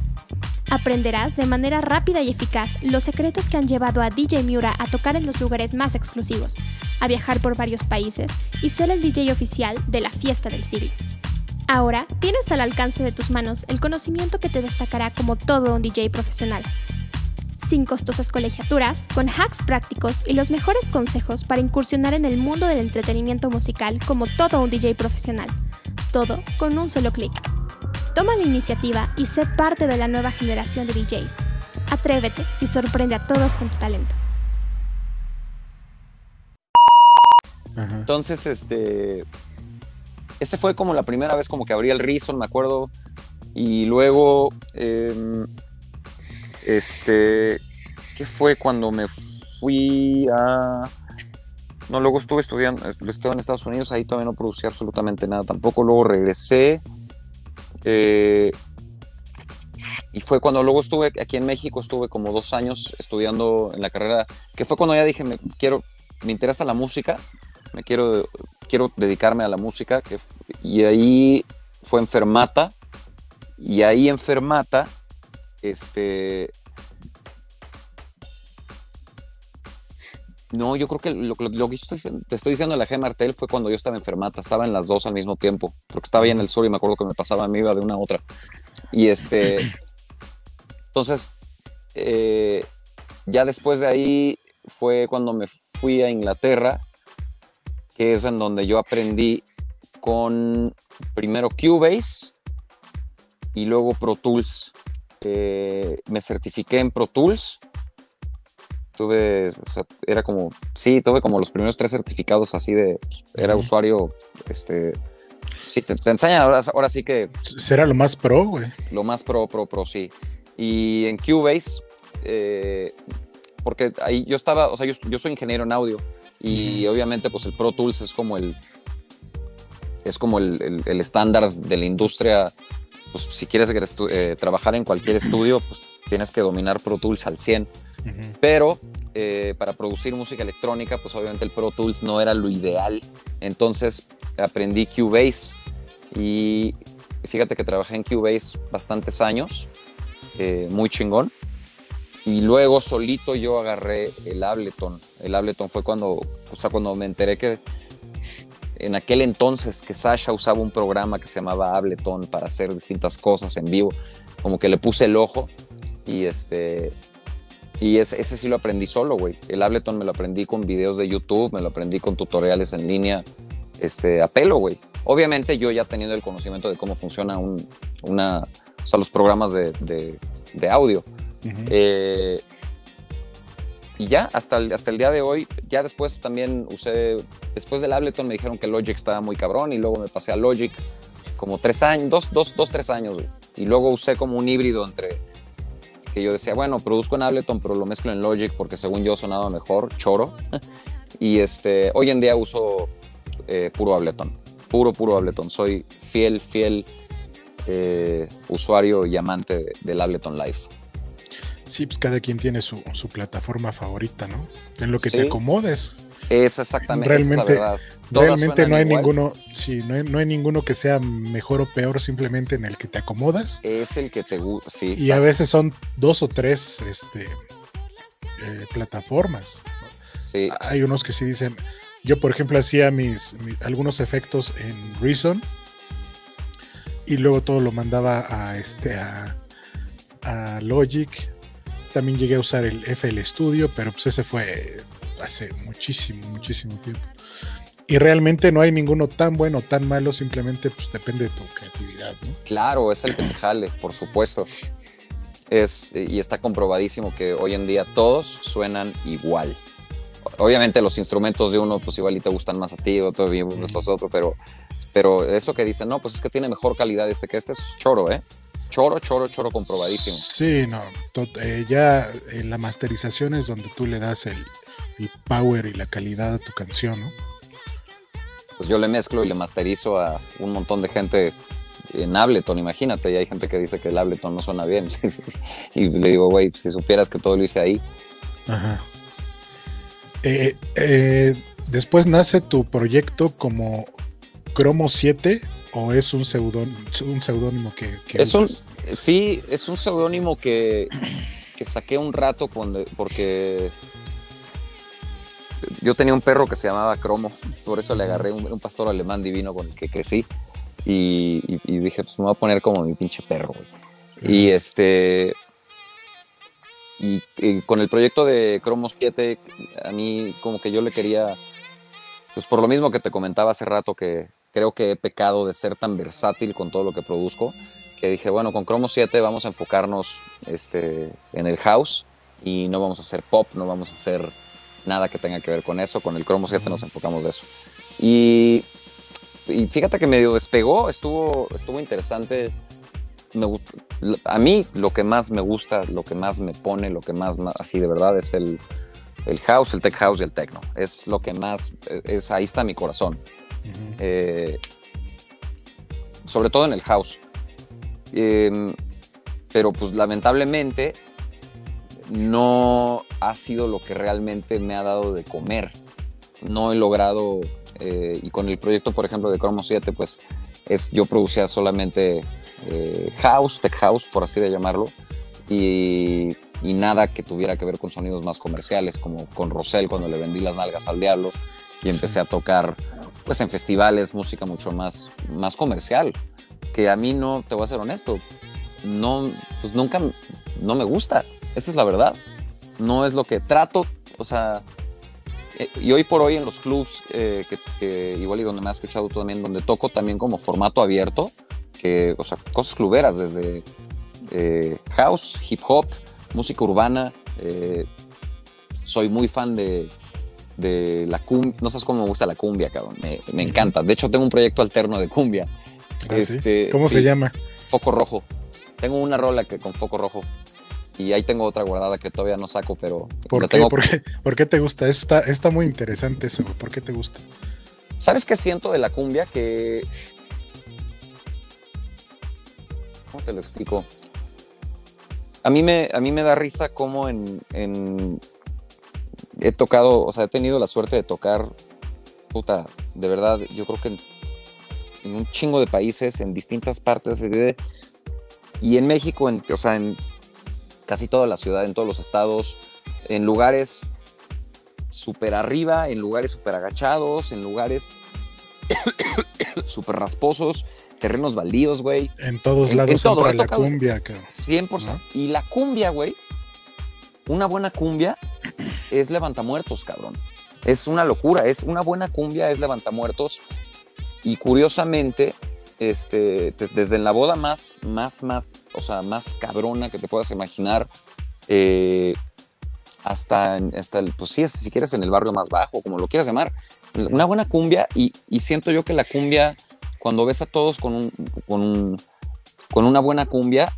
[SPEAKER 1] Aprenderás de manera rápida y eficaz los secretos que han llevado a DJ Miura a tocar en los lugares más exclusivos, a viajar por varios países y ser el DJ oficial de la Fiesta del Siglo. Ahora tienes al alcance de tus manos el conocimiento que te destacará como todo un DJ profesional. Sin costosas colegiaturas, con hacks prácticos y los mejores consejos para incursionar en el mundo del entretenimiento musical como todo un DJ profesional. Todo con un solo clic. Toma la iniciativa y sé parte de la nueva generación de DJs. Atrévete y sorprende a todos con tu talento.
[SPEAKER 2] Ajá.
[SPEAKER 3] Entonces, este. Ese fue como la primera vez como que abrí el Reason, me acuerdo. Y luego. em, este. ¿Qué fue cuando me fui a. No, luego estuve estudiando, estuve en Estados Unidos, ahí todavía no producía absolutamente nada tampoco. Luego regresé. eh, y fue cuando luego estuve aquí en México, estuve como dos años estudiando en la carrera, que fue cuando ya dije, me quiero, me interesa la música, me quiero, quiero dedicarme a la música, y ahí fue en Fermata, y ahí en Fermata, este... No, yo creo que lo, lo- lo que estoy- te estoy diciendo de la G Martel fue cuando yo estaba en Fermata, estaba en las dos al mismo tiempo, porque estaba ahí en el sur y me acuerdo que me pasaba, me iba de una a otra. Y este... Entonces, eh, ya después de ahí fue cuando me fui a Inglaterra, que es en donde yo aprendí con primero Cubase y luego Pro Tools. Eh, me certifiqué en Pro Tools. Tuve, o sea, era como, sí, tuve como los primeros tres certificados así de, era
[SPEAKER 2] Ujú.
[SPEAKER 3] usuario, este, sí, te, te enseñan ahora, ahora sí que
[SPEAKER 2] Será lo más pro, güey.
[SPEAKER 3] lo más pro, pro, pro, sí. Y en Cubase, eh, porque ahí yo estaba, o sea, yo, yo soy ingeniero en audio y obviamente pues el Pro Tools es como el, es como el, el- el estándar de la industria. Pues si quieres eh, trabajar en cualquier estudio, pues tienes que dominar Pro Tools al 100.
[SPEAKER 2] Ujú.
[SPEAKER 3] Pero eh, para producir música electrónica, pues obviamente el Pro Tools no era lo ideal. Entonces aprendí Cubase y fíjate que trabajé en Cubase bastantes años, eh, muy chingón. Y luego solito yo agarré el Ableton. El Ableton fue cuando, o sea, cuando me enteré que en aquel entonces que Sasha usaba un programa que se llamaba Ableton para hacer distintas cosas en vivo, como que le puse el ojo y este y ese, ese sí lo aprendí solo, güey. El Ableton me lo aprendí con videos de YouTube, me lo aprendí con tutoriales en línea, este, a pelo, güey. Obviamente yo ya teniendo el conocimiento de cómo funciona un, una, o sea, los programas de, de- de audio. Eh, y ya, hasta el, hasta el día de hoy, ya después también usé, después del Ableton me dijeron que Logic estaba muy cabrón y luego me pasé a Logic como tres años, dos, dos, dos tres años, Y luego usé como un híbrido entre que yo decía, bueno, produzco en Ableton, pero lo mezclo en Logic porque según yo sonaba mejor, choro. y este, hoy en día uso eh, puro Ableton, puro, puro Ableton. Soy fiel, fiel eh, usuario y amante del Ableton Live.
[SPEAKER 2] Sí, pues cada quien tiene su, plataforma favorita, ¿no? En lo que te acomodes.
[SPEAKER 3] Es exactamente
[SPEAKER 2] realmente, realmente no hay ninguno, sí, no hay, no hay, ninguno que sea mejor o peor, simplemente en el que te acomodas.
[SPEAKER 3] Es el que te gusta, sí.
[SPEAKER 2] Y a veces son dos o tres este, eh, plataformas.
[SPEAKER 3] Sí.
[SPEAKER 2] Hay unos que sí dicen, yo por ejemplo hacía mis, algunos efectos en Reason y luego todo lo mandaba a este a, a Logic. También llegué a usar el FL Studio, pero pues ese fue hace muchísimo, muchísimo tiempo. Y realmente no hay ninguno tan bueno o tan malo, simplemente pues depende de tu creatividad, ¿no?
[SPEAKER 3] Claro, es el que te jale, por supuesto. Es, y está comprobadísimo que hoy en día todos suenan igual. Obviamente los instrumentos de uno pues igual y te gustan más a ti, otros los otros, pero, pero eso que dicen, no, pues es que tiene mejor calidad este que este, es choro, ¿eh? Choro, choro, choro comprobadísimo.
[SPEAKER 2] Sí, no, eh, ya en la masterización es donde tú le das el, el power y la calidad a tu canción, ¿no?
[SPEAKER 3] Pues yo le mezclo y le masterizo a un montón de gente en Ableton, imagínate, y hay gente que dice que el Ableton no suena bien. y le digo, güey, si supieras que todo lo hice ahí.
[SPEAKER 2] Ajá. Eh, eh, después nace tu proyecto como Cromo 7 o es un, un seudónimo que,
[SPEAKER 3] es un sí es un seudónimo que, que, saqué un rato porque yo tenía un perro que se llamaba Cromo, por eso le agarré un, pastor alemán divino con el que crecí. Y, dije, pues me voy a poner como mi pinche perro, Y este. Y, con el proyecto de Cromo 7, a mí como que yo le quería. Pues por lo mismo que te comentaba hace rato, que creo que he pecado de ser tan versátil con todo lo que produzco, que dije, bueno, con Cromo 7 vamos a enfocarnos este, en el house y no vamos a hacer pop, no vamos a hacer nada que tenga que ver con eso. Con el Chrome 7 nos enfocamos de eso. Y, fíjate que medio despegó, estuvo, estuvo interesante. Me, a mí lo que más me gusta, lo que más me pone, lo que más, así de verdad es el, el house, el tech house y el techno. Es lo que más, es, ahí está mi corazón. Eh, sobre todo en el house. Em, pero pues lamentablemente no ha sido lo que realmente me ha dado de comer. No he logrado, eh, y con el proyecto, por ejemplo, de Chromo 7, pues es, yo producía solamente eh, house, tech house, por así de llamarlo, y, nada que tuviera que ver con sonidos más comerciales, como con Rosell cuando le vendí las nalgas al diablo y empecé a tocar pues en festivales música mucho más, más comercial, que a mí no, te voy a ser honesto, no, pues nunca, no me gusta. Esa es la verdad. No es lo que trato, o sea, eh, y hoy por hoy en los clubs, eh, igual y donde me has escuchado tú también, donde toco también como formato abierto, que, o sea, cosas cluberas, desde eh, house, hip hop, música urbana. soy muy fan de, la cumbia, no sabes cómo me gusta la cumbia, cabrón, me, encanta. De hecho, tengo un proyecto alterno de cumbia.
[SPEAKER 2] ¿Ah, este, ¿Cómo se llama?
[SPEAKER 3] Foco Rojo. Tengo una rola que con Foco Rojo y ahí tengo otra guardada que todavía no saco, pero...
[SPEAKER 2] ¿Por, qué? ¿Por, qué? te gusta? Está, está muy interesante eso, ¿por qué te gusta?
[SPEAKER 3] ¿Sabes qué siento de la cumbia? Que... ¿Cómo te lo explico? A mí me, a mí me da risa cómo en, en... He tocado, o sea, he tenido la suerte de tocar, puta, de verdad, yo creo que en, en un chingo de países, en distintas partes, de, y en México, en, o sea, en casi toda la ciudad, en todos los estados, en lugares súper arriba, en lugares súper agachados, en lugares súper rasposos, terrenos baldíos, güey.
[SPEAKER 2] En todos lados, en todo, la cumbia, cabrón.
[SPEAKER 3] 100%. Y la cumbia, güey, una buena cumbia es levantamuertos, cabrón. Es una locura, es una buena cumbia es levantamuertos. Y curiosamente, este, desde la boda más, más, más, o sea, más cabrona que te puedas imaginar, eh, hasta, hasta el, pues sí, si quieres en el barrio más bajo, como lo quieras llamar. Una buena cumbia y, y siento yo que la cumbia, cuando ves a todos con, un, con, con una buena cumbia,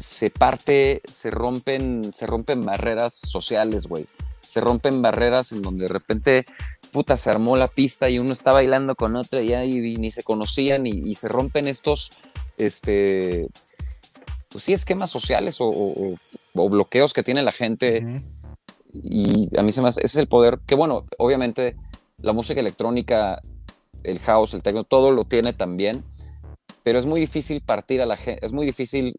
[SPEAKER 3] se parte, se rompen, se rompen barreras sociales, güey. Se rompen barreras en donde de repente, puta, se armó la pista y uno está bailando con otro y, y, ni se conocían y, se rompen estos, este, pues sí, esquemas sociales o, bloqueos que tiene la gente. Y a mí se me hace, ese es el poder, que bueno, obviamente la música electrónica, el house, el techno, todo lo tiene también, pero es muy difícil partir a la gente, es muy difícil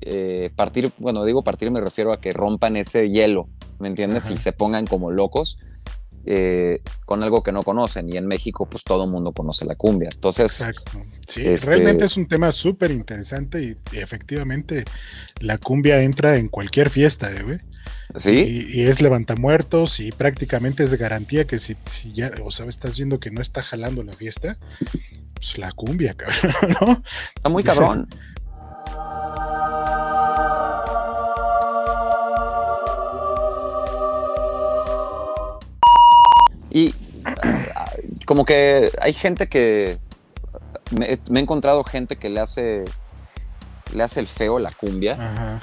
[SPEAKER 3] eh, partir, bueno, digo partir me refiero a que rompan ese hielo, ¿me entiendes? Y se pongan como locos eh, con algo que no conocen. Y en México, pues todo el mundo conoce la cumbia. Entonces.
[SPEAKER 2] Exacto. Sí, este realmente es un tema súper interesante y, efectivamente la cumbia entra en cualquier fiesta, ¿eh, güey.
[SPEAKER 3] Sí.
[SPEAKER 2] Y, es levantamuertos y prácticamente es de garantía que si, si ya, o sea, estás viendo que no está jalando la fiesta, pues la cumbia, cabrón, ¿no?
[SPEAKER 3] Está muy cabrón. Y como que hay gente que. Me, he encontrado gente que le hace. Le hace el feo la cumbia.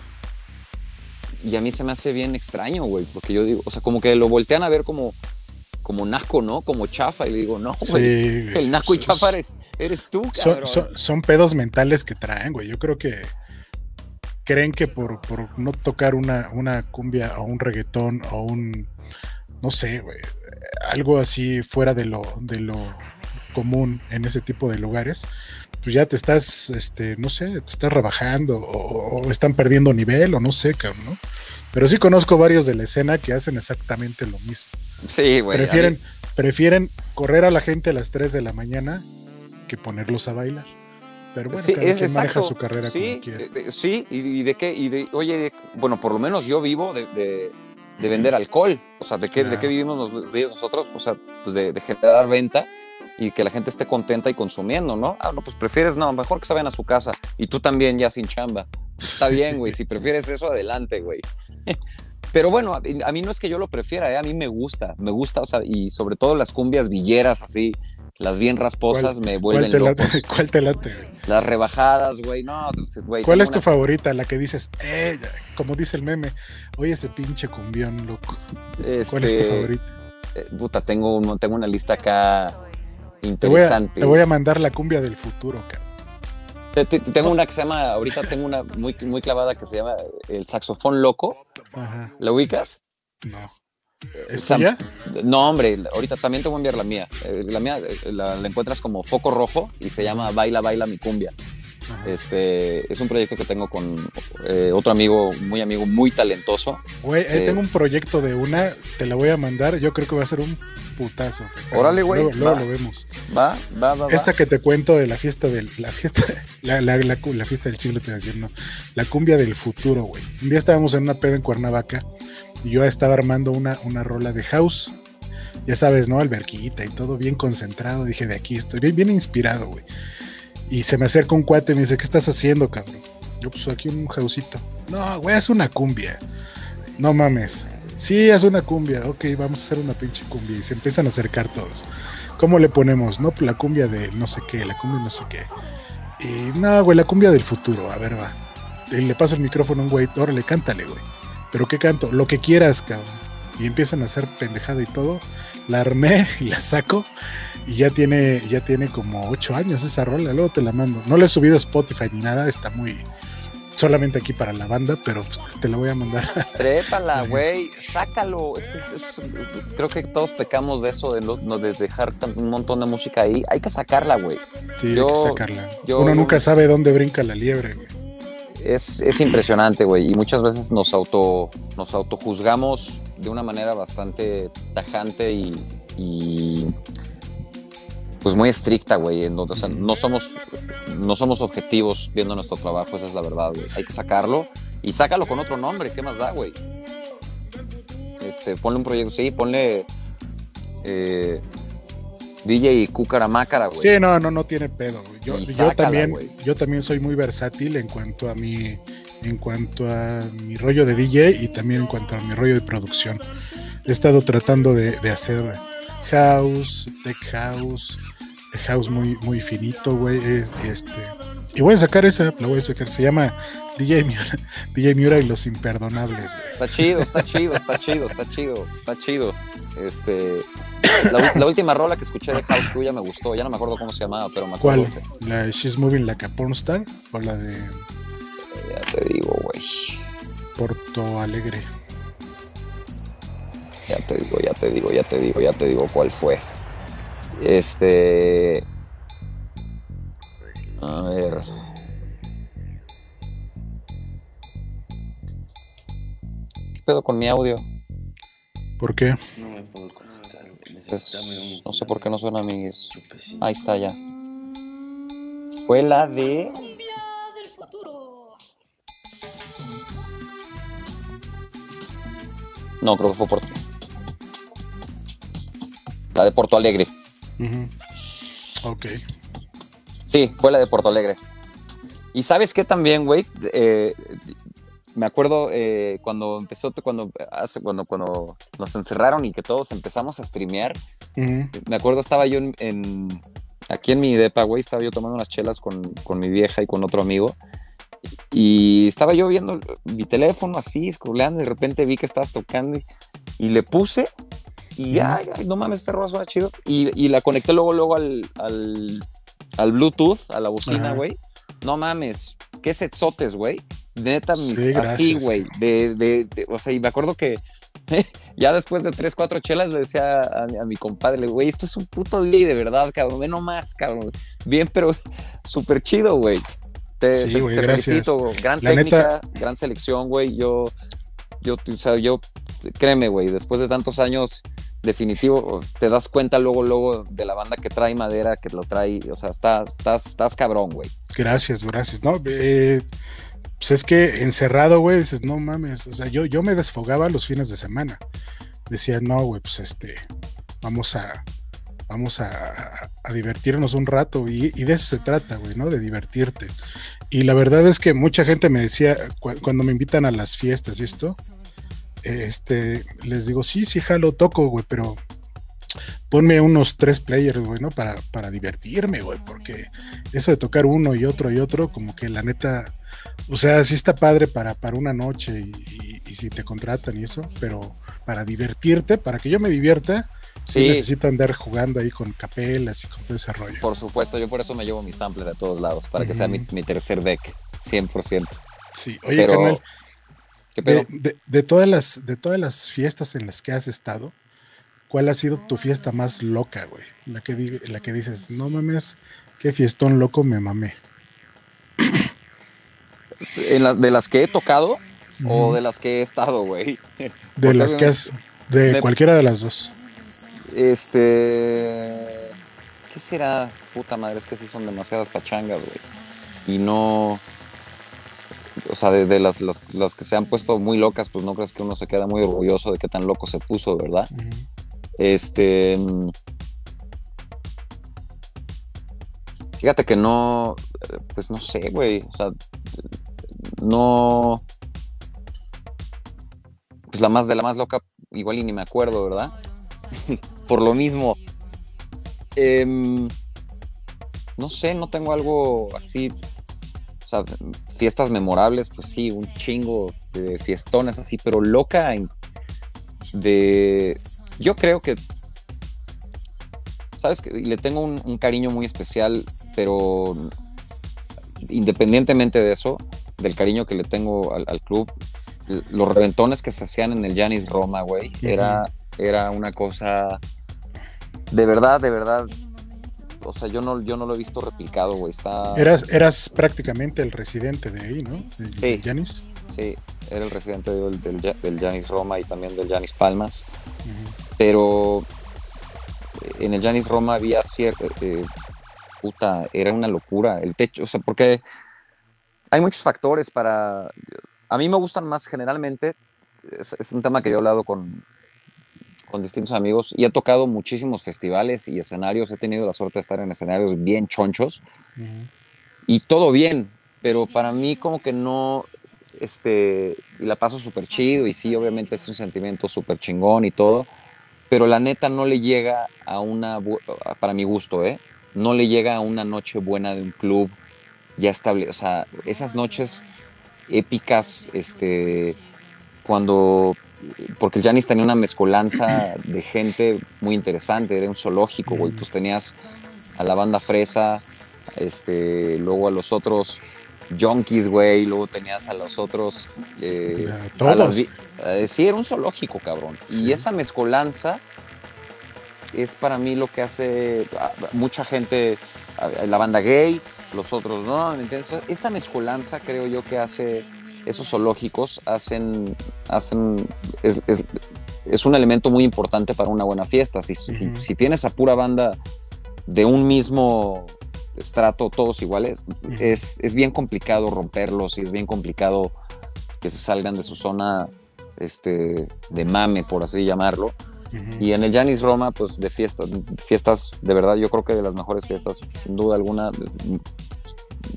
[SPEAKER 3] Y a mí se me hace bien extraño, güey. Porque yo digo, o sea, como que lo voltean a ver como. Como Nasco, ¿no? Como chafa. Y le digo, no, güey. el Nasco y chafa eres, eres tú,
[SPEAKER 2] cabrón. Son, son, pedos mentales que traen, güey. Yo creo que creen que por, por no tocar una, una cumbia o un reggaetón o un no sé, güey, algo así fuera de lo, de lo común en ese tipo de lugares, pues ya te estás, este, no sé, te estás rebajando o, están perdiendo nivel o no sé, cabrón, ¿no? Pero sí conozco varios de la escena que hacen exactamente lo mismo.
[SPEAKER 3] Sí, güey.
[SPEAKER 2] Prefieren, prefieren correr a la gente a las 3 de la mañana que ponerlos a bailar. Pero bueno,
[SPEAKER 3] sí, es,
[SPEAKER 2] maneja su carrera
[SPEAKER 3] sí, como eh, eh, Sí, y, de qué, y de, oye, bueno, por lo menos yo vivo de de vender alcohol. O sea, ¿de qué, ¿de qué vivimos nosotros? O sea, pues de, generar venta y que la gente esté contenta y consumiendo, ¿no? Ah, no, pues prefieres, no, mejor que se vayan a su casa y tú también ya sin chamba. Está bien, güey, si prefieres eso, adelante, güey. Pero bueno, a, mí no es que yo lo prefiera, ¿eh? a mí me gusta, me gusta, o sea, y sobre todo las cumbias villeras así, las bien rasposas me vuelven
[SPEAKER 2] ¿cuál
[SPEAKER 3] te Late,
[SPEAKER 2] ¿Cuál te late, güey?
[SPEAKER 3] Las rebajadas, güey. No, pues, güey.
[SPEAKER 2] ¿Cuál es tu favorita? La que dices, eh, como dice el meme, oye ese pinche cumbión, loco. ¿Cuál es tu este, favorita?
[SPEAKER 3] Eh, puta, tengo, un, tengo una lista acá interesante.
[SPEAKER 2] Te voy, a, mandar la cumbia del futuro, cabrón.
[SPEAKER 3] tengo una que se llama, ahorita tengo una muy, muy clavada que se llama El saxofón loco. Ajá. ¿La ubicas?
[SPEAKER 2] No. ¿Es?
[SPEAKER 3] No, hombre, ahorita también te voy a enviar la mía. Eh, la mía eh, la, encuentras como foco rojo y se llama Baila, Baila mi cumbia. Este es un proyecto que tengo con eh, otro amigo, muy amigo, muy talentoso.
[SPEAKER 2] Güey, tengo un proyecto de una, te la voy a mandar. Yo creo que va a ser un putazo.
[SPEAKER 3] Órale, güey.
[SPEAKER 2] Luego, lo vemos.
[SPEAKER 3] Va, va, va.
[SPEAKER 2] Esta que te cuento de la fiesta del, la fiesta, la, la, la, fiesta del siglo, te voy a decir, no. La cumbia del futuro, güey. Un día estábamos en una peda en Cuernavaca yo estaba armando una, una rola de house. Ya sabes, ¿no? Alberquita y todo bien concentrado. Dije, de aquí estoy bien, bien inspirado, güey. Y se me acerca un cuate y me dice, ¿qué estás haciendo, cabrón? Yo, pues aquí un houseito. No, güey, es una cumbia. No mames. Sí, es una cumbia. Ok, vamos a hacer una pinche cumbia. Y se empiezan a acercar todos. ¿Cómo le ponemos? No, la cumbia de no sé qué, la cumbia no sé qué. Y no, güey, la cumbia del futuro. A ver, va. Le paso el micrófono a un güey. Órale, cántale, güey. ¿Pero qué canto? Lo que quieras, cabrón. Y empiezan a hacer pendejada y todo. La armé y la saco. Y ya tiene, ya tiene como ocho años esa rola. Luego te la mando. No le he subido a Spotify ni nada. Está muy. Solamente aquí para la banda, pero te la voy a mandar.
[SPEAKER 3] Trépala, güey. Sácalo. Es creo que todos pecamos de eso, de, no, de dejar un montón de música ahí. Hay que sacarla, güey.
[SPEAKER 2] Sí, hay que sacarla. Uno nunca sabe dónde brinca la liebre, güey
[SPEAKER 3] es, impresionante, güey. Y muchas veces nos auto nos autojuzgamos de una manera bastante tajante y, pues muy estricta, güey. O sea, no somos, no somos objetivos viendo nuestro trabajo, esa es la verdad, güey. Hay que sacarlo y sácalo con otro nombre, ¿qué más da, güey? Este, ponle un proyecto, sí, ponle eh, DJ Mácara, güey.
[SPEAKER 2] Sí, no, no, no tiene pedo, güey. Yo, también, yo también soy muy versátil en cuanto a mi en cuanto a mi rollo de DJ y también en cuanto a mi rollo de producción. He estado tratando de, de hacer house, tech house, house muy, muy finito, güey. Este, y voy a sacar esa, la voy a sacar, se llama DJ Miura, DJ Miura y los imperdonables, güey.
[SPEAKER 3] Está chido, está chido, está chido, está chido, está chido. Este, la, última rola que escuché de House tuya me gustó, ya no me acuerdo cómo se llamaba, pero me acuerdo.
[SPEAKER 2] ¿Cuál? ¿La She's Moving Like a Pornstar? ¿O la de.?
[SPEAKER 3] Ya te digo, güey.
[SPEAKER 2] Porto Alegre.
[SPEAKER 3] Ya te digo, ya te digo, ya te digo, ya te digo cuál fue. Este. A ver. ¿Qué pedo con mi audio?
[SPEAKER 2] ¿Por qué?
[SPEAKER 4] No me puedo.
[SPEAKER 3] Pues, no sé por qué no suena mi. Ahí está ya. Fue la de. No, creo que fue Porto. La de Porto Alegre.
[SPEAKER 2] Ok.
[SPEAKER 3] Sí, fue la de Porto Alegre. Y sabes qué también, güey, eh, me acuerdo eh, cuando empezó, cuando, hace, cuando, cuando nos encerraron y que todos empezamos a streamear. Me acuerdo, estaba yo en, aquí en mi depa, güey, estaba yo tomando unas chelas con, con, mi vieja y con otro amigo. Y estaba yo viendo mi teléfono así, scrolleando, y de repente vi que estabas tocando y, le puse. Y ay, no mames, este robo suena chido. Y, y, la conecté luego, luego al, al, al Bluetooth, a la bocina, güey. No mames, qué setzotes, güey. Neta, así, güey. De, de, o sea, y me acuerdo que ya después de tres, cuatro chelas le decía a, mi compadre, güey, esto es un puto día de verdad, cabrón. Ve nomás, cabrón. Bien, pero súper chido, güey. Te, sí, te, felicito, gran técnica, gran selección, güey. Yo, yo, o sea, yo, créeme, güey, después de tantos años, definitivo, te das cuenta luego, luego de la banda que trae madera, que lo trae, o sea, estás, estás, estás cabrón, güey.
[SPEAKER 2] Gracias, gracias. No, eh, pues es que encerrado, güey, dices, no mames, o sea, yo, yo me desfogaba los fines de semana. Decía, no, güey, pues este, vamos a, vamos a, divertirnos un rato y, de eso se trata, güey, ¿no? De divertirte. Y la verdad es que mucha gente me decía, cuando me invitan a las fiestas y esto, este, les digo, sí, sí, jalo, toco, güey, pero ponme unos tres players, güey, ¿no? Para, para divertirme, güey, porque eso de tocar uno y otro y otro, como que la neta, o sea, sí está padre para, para una noche y, si te contratan y eso, pero para divertirte, para que yo me divierta, sí, necesito andar jugando ahí con capelas y con todo ese rollo.
[SPEAKER 3] Por supuesto, yo por eso me llevo mi sample de todos lados, para que sea mi, tercer deck, 100%.
[SPEAKER 2] Sí, oye, pero, de, todas las, de todas las fiestas en las que has estado, ¿cuál ha sido tu fiesta más loca, güey? La que, la que dices, no mames, qué fiestón loco me mamé.
[SPEAKER 3] ¿En ¿De las que he tocado o de las que he estado, güey?
[SPEAKER 2] De las que has. De cualquiera de las dos.
[SPEAKER 3] Este. ¿Qué será? Puta madre, es que sí son demasiadas pachangas, güey. Y no o sea, de, las, las, que se han puesto muy locas, pues no crees que uno se queda muy orgulloso de qué tan loco se puso, ¿verdad? Este. Fíjate que no, pues no sé, güey, o sea, no. Pues la más de la más loca, igual y ni me acuerdo, ¿verdad? Por lo mismo. Em, no sé, no tengo algo así o sea, fiestas memorables, pues sí, un chingo de fiestones así, pero loca de... Yo creo que... Sabes que le tengo un, cariño muy especial, pero independientemente de eso, del cariño que le tengo al, club, los reventones que se hacían en el Janis Roma, güey, era, era una cosa de verdad, de verdad o sea, yo no, yo no lo he visto replicado, güey. Está...
[SPEAKER 2] Eras, eras prácticamente el residente de ahí, ¿no?
[SPEAKER 3] sí. Sí, era el residente del, del, Janis Roma y también del Janis Palmas. Pero en el Janis Roma había cierto. Eh, puta, era una locura. El techo, o sea, porque hay muchos factores para. A mí me gustan más generalmente. es un tema que yo he hablado con, con distintos amigos y he tocado muchísimos festivales y escenarios. He tenido la suerte de estar en escenarios bien chonchos y todo bien, pero para mí como que no, este, y la paso súper chido y sí, obviamente es un sentimiento súper chingón y todo, pero la neta no le llega a una, para mi gusto, ¿eh? No le llega a una noche buena de un club ya estable, o sea, esas noches épicas, este, cuando, porque el Janis tenía una mezcolanza de gente muy interesante, era un zoológico, güey, pues tenías a la banda Fresa, este, luego a los otros junkies, güey, luego tenías a los otros... Eh,
[SPEAKER 2] Todos.
[SPEAKER 3] Eh, sí, era un zoológico, cabrón. Y esa mezcolanza es para mí lo que hace mucha gente, la banda gay, los otros no. Entonces, esa mezcolanza creo yo que hace esos zoológicos, hacen, hacen es, es, un elemento muy importante para una buena fiesta. Si, si, tienes a pura banda de un mismo estrato, todos iguales, es, es, bien complicado romperlos y es bien complicado que se salgan de su zona este, de mame, por así llamarlo. Y en el Janis Roma, pues de fiestas, fiestas, de verdad, yo creo que de las mejores fiestas, sin duda alguna,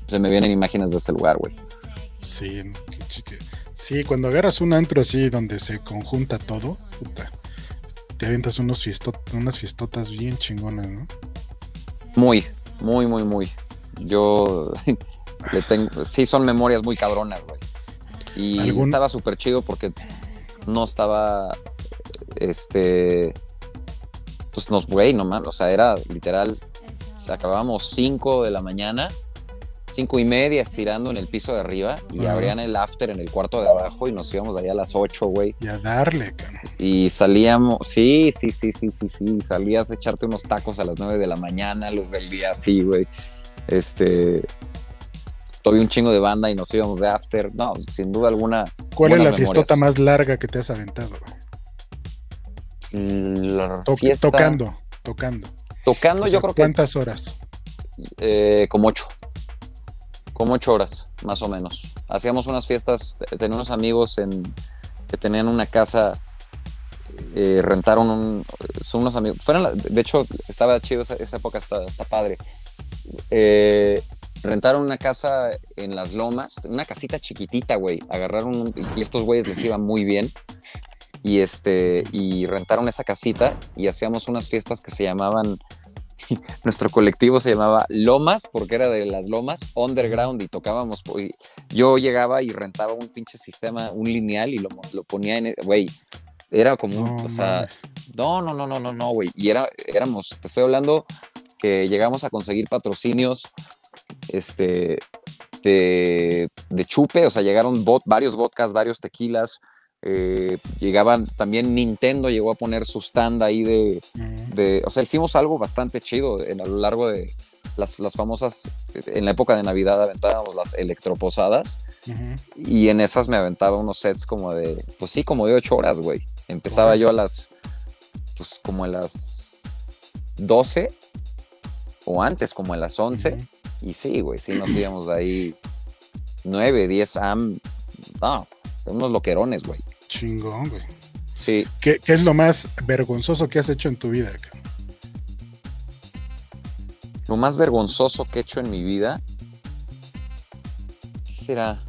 [SPEAKER 3] se me vienen imágenes de ese lugar, güey.
[SPEAKER 2] Sí, sí, cuando agarras un antro así donde se conjunta todo, puta, te avientas unos unas fiestotas bien chingonas, ¿no?
[SPEAKER 3] Muy, muy, muy, muy. Yo le tengo, sí son memorias muy cabronas, güey. Y estaba súper chido porque no estaba este, pues nos, güey, nomás, o sea, era literal, acabábamos 5 de la mañana, cinco y media estirando en el piso de arriba y abrían el after en el cuarto de abajo y nos íbamos allá a las 8, güey.
[SPEAKER 2] Y a darle,
[SPEAKER 3] Y salíamos, sí, sí, sí, sí, sí, sí, salías a echarte unos tacos a las 9 de la mañana, los del día, sí, güey. Este, todavía un chingo de banda y nos íbamos de after. No, sin duda alguna.
[SPEAKER 2] ¿Cuál es la fiestota más larga que te has aventado? Tocando, tocando.
[SPEAKER 3] Tocando, yo creo que.
[SPEAKER 2] ¿Cuántas horas?
[SPEAKER 3] Eh, como ocho. Como ocho horas, más o menos. Hacíamos unas fiestas, tenía unos amigos en, que tenían una casa, eh, rentaron un. Son unos amigos. Fueron, de hecho, estaba chido esa, época, está, está padre. Eh, rentaron una casa en las lomas, una casita chiquitita, güey. Agarraron, y estos güeyes les iba muy bien y este y rentaron esa casita y hacíamos unas fiestas que se llamaban nuestro colectivo se llamaba Lomas porque era de las Lomas Underground y tocábamos y yo llegaba y rentaba un pinche sistema un lineal y lo, lo ponía en güey era como un, o sea no no no no no no güey y era éramos te estoy hablando que llegamos a conseguir patrocinios este de, de chupe o sea llegaron bot, varios vodkas varios tequilas eh, llegaban, también Nintendo llegó a poner su stand ahí de, o sea, hicimos algo bastante chido en, a lo largo de las, famosas, en la época de Navidad aventábamos las electroposadas y en esas me aventaba unos sets como de, pues sí, como de ocho horas, güey. Empezaba yo a las, pues como a las 12 o antes, como a las 11 y sí, güey, sí nos íbamos ahí 9, 10 am, no, unos loquerones, güey.
[SPEAKER 2] Chingón, güey.
[SPEAKER 3] Sí.
[SPEAKER 2] ¿Qué, es lo más vergonzoso que has hecho en tu vida?
[SPEAKER 3] Lo más vergonzoso que he hecho en mi vida. ¿Qué será?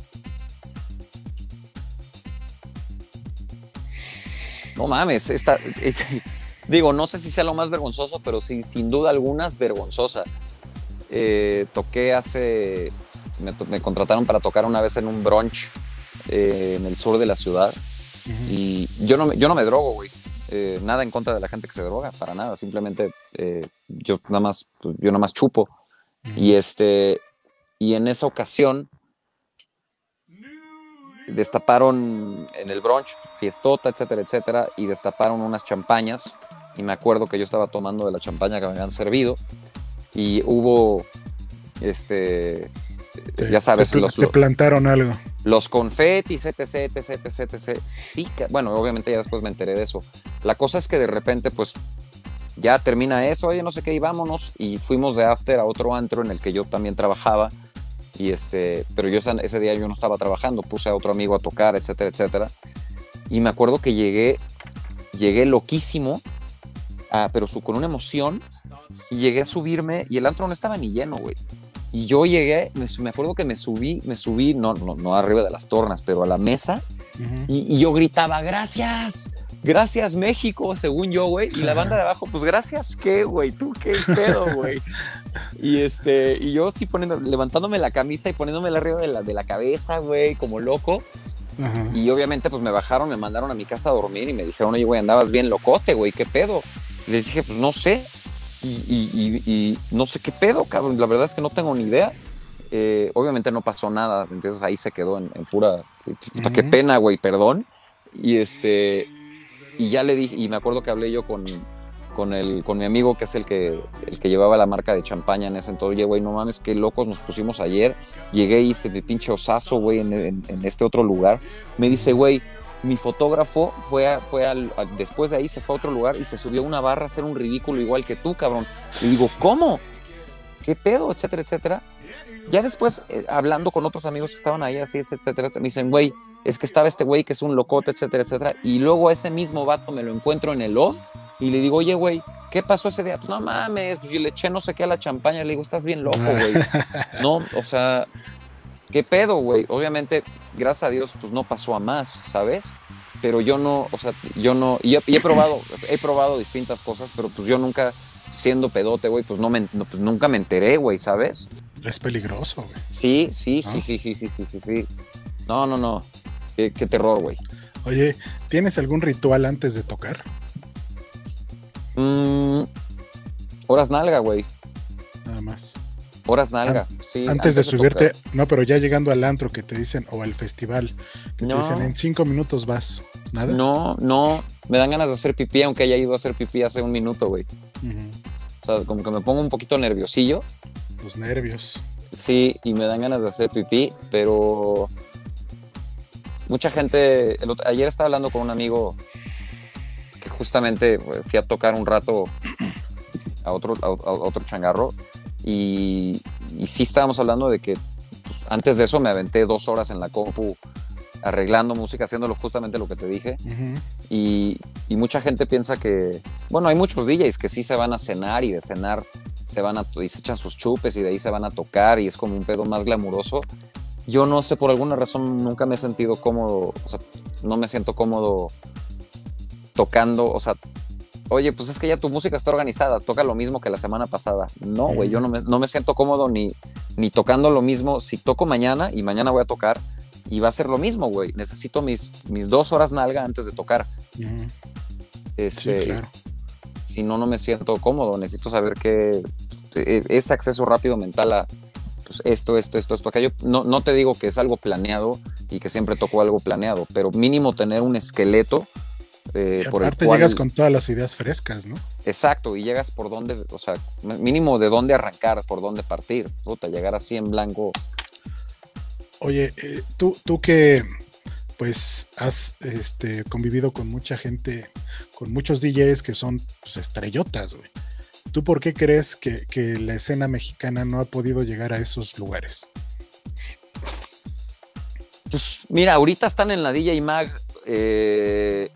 [SPEAKER 3] No mames, esta, digo, no sé si sea lo más vergonzoso, pero sí, sin duda alguna es vergonzosa. Eh, toqué hace, me, me, contrataron para tocar una vez en un brunch eh, en el sur de la ciudad. Y yo no, yo no me drogo, güey. Eh, nada en contra de la gente que se droga, para nada. Simplemente eh, yo nada más, pues, yo nada más chupo. Y este, y en esa ocasión destaparon en el brunch, fiestota, etcétera, etcétera, y destaparon unas champañas. Y me acuerdo que yo estaba tomando de la champaña que me habían servido. Y hubo, este, ya sabes,
[SPEAKER 2] te,
[SPEAKER 3] los,
[SPEAKER 2] te plantaron algo.
[SPEAKER 3] Los confetis, etc, etc, etc, etc. Sí, bueno, obviamente ya después me enteré de eso. La cosa es que de repente, pues, ya termina eso, oye, no sé qué, y vámonos. Y fuimos de after a otro antro en el que yo también trabajaba. Y este, pero yo ese día yo no estaba trabajando, puse a otro amigo a tocar, etcétera, etcétera. Y me acuerdo que llegué, llegué loquísimo, ah, pero su, con una emoción, y llegué a subirme y el antro no estaba ni lleno, güey. Y yo llegué, me, me acuerdo que me subí, me subí, no, no, no arriba de las tornas, pero a la mesa y, y yo gritaba, gracias, gracias México, según yo, güey. Y la banda de abajo, pues gracias, ¿qué, güey? ¿Tú qué pedo, güey? Y este, y yo sí poniendo, levantándome la camisa y poniéndome arriba de la, de la cabeza, güey, como loco. Y obviamente, pues me bajaron, me mandaron a mi casa a dormir y me dijeron, oye, güey, andabas bien locote, güey, ¿qué pedo? Y les dije, pues no sé. Y, y- y- y no sé qué pedo, cabrón. La verdad es que no tengo ni idea. Eh, obviamente no pasó nada, entonces ahí se quedó en, en pura. Puta, qué
[SPEAKER 2] Ujú.
[SPEAKER 3] pena, güey, perdón. Y este. Y ya le dije, y me acuerdo que hablé yo con, con, el, con mi amigo, que es el que, el que llevaba la marca de champaña en ese entonces. Oye, güey, no mames, qué locos nos pusimos ayer. Llegué y hice mi pinche osazo, güey, en, en- en este otro lugar. Me dice, güey, mi fotógrafo fue, a- fue al, a- después de ahí se fue a otro lugar y se subió a una barra a hacer un ridículo igual que tú, cabrón. Y digo, ¿cómo? ¿Qué pedo? Etcétera, etcétera. Ya después, eh, hablando con otros amigos que estaban ahí, así, etcétera, me dicen, güey, es que estaba este güey que es un locote, etcétera, etcétera. Y luego a ese mismo vato me lo encuentro en el off y le digo, oye, güey, ¿qué pasó ese día? Pues no mames, pues yo le eché no sé qué a la champaña. Le digo, estás bien loco, güey. No, o sea, ¿qué pedo, güey? Obviamente, gracias a Dios, pues no pasó a más, ¿sabes? Pero yo no, o sea, yo no, y he, y he probado, he probado distintas cosas, pero pues yo nunca, siendo pedote, güey, pues, no me, no, pues nunca me enteré, güey, ¿sabes?
[SPEAKER 2] Es peligroso, güey.
[SPEAKER 3] Sí, sí,
[SPEAKER 2] ¿No?
[SPEAKER 3] sí, sí, sí, sí, sí, sí, sí. No, no, no. Qué, qué terror, güey.
[SPEAKER 2] Oye, ¿tienes algún ritual antes de tocar?
[SPEAKER 3] Mm, horas nalga, güey.
[SPEAKER 2] Nada más.
[SPEAKER 3] Horas nalga. sí,
[SPEAKER 2] antes, de subirte,
[SPEAKER 3] tocar.
[SPEAKER 2] no, pero ya llegando al antro que te dicen, o al festival, que
[SPEAKER 3] No.
[SPEAKER 2] te dicen en cinco minutos vas. ¿Nada?
[SPEAKER 3] No, no. Me dan ganas de hacer pipí, aunque haya ido a hacer pipí hace un minuto, güey. O sea, como que me pongo un poquito nerviosillo.
[SPEAKER 2] Los nervios.
[SPEAKER 3] Sí, y me dan ganas de hacer pipí, pero mucha gente. el otro- ayer estaba hablando con un amigo que justamente pues, fui a tocar un rato a otro, a, a otro changarro y, y sí estábamos hablando de que pues, antes de eso me aventé dos horas en la compu arreglando música, haciéndolo justamente lo que te dije. Y mucha gente piensa que, bueno, hay muchos DJs que sí se van a cenar y de cenar se van a, y se echan sus chupes y de ahí se van a tocar y es como un pedo más glamuroso. Yo no sé, por alguna razón nunca me he sentido cómodo, o sea, no me siento cómodo tocando, o sea, oye, pues es que ya tu música está organizada, toca lo mismo que la semana pasada. No, güey, yo no me, no me siento cómodo ni, ni tocando lo mismo. Si toco mañana y mañana voy a tocar y va a ser lo mismo, güey. Necesito mis, mis dos horas nalga antes de tocar.
[SPEAKER 2] Sí,
[SPEAKER 3] Este,
[SPEAKER 2] claro.
[SPEAKER 3] Si no, no me siento cómodo. Necesito saber que eh, ese acceso rápido mental a pues, esto, esto, esto, esto, aquello. No, no te digo que es algo planeado y que siempre toco algo planeado, pero mínimo tener un esqueleto eh,
[SPEAKER 2] Y
[SPEAKER 3] por el cual...
[SPEAKER 2] llegas con todas las ideas frescas, ¿no?
[SPEAKER 3] Exacto, y llegas por dónde, o sea, mínimo de dónde arrancar, por dónde partir. Puta, llegar así en blanco.
[SPEAKER 2] Oye, eh, tú, tú que pues has este, convivido con mucha gente, con muchos DJs que son pues, estrellotas, güey. ¿Tú por qué crees que, que la escena mexicana no ha podido llegar a esos lugares?
[SPEAKER 3] Pues mira, ahorita están en la DJ Mag eh,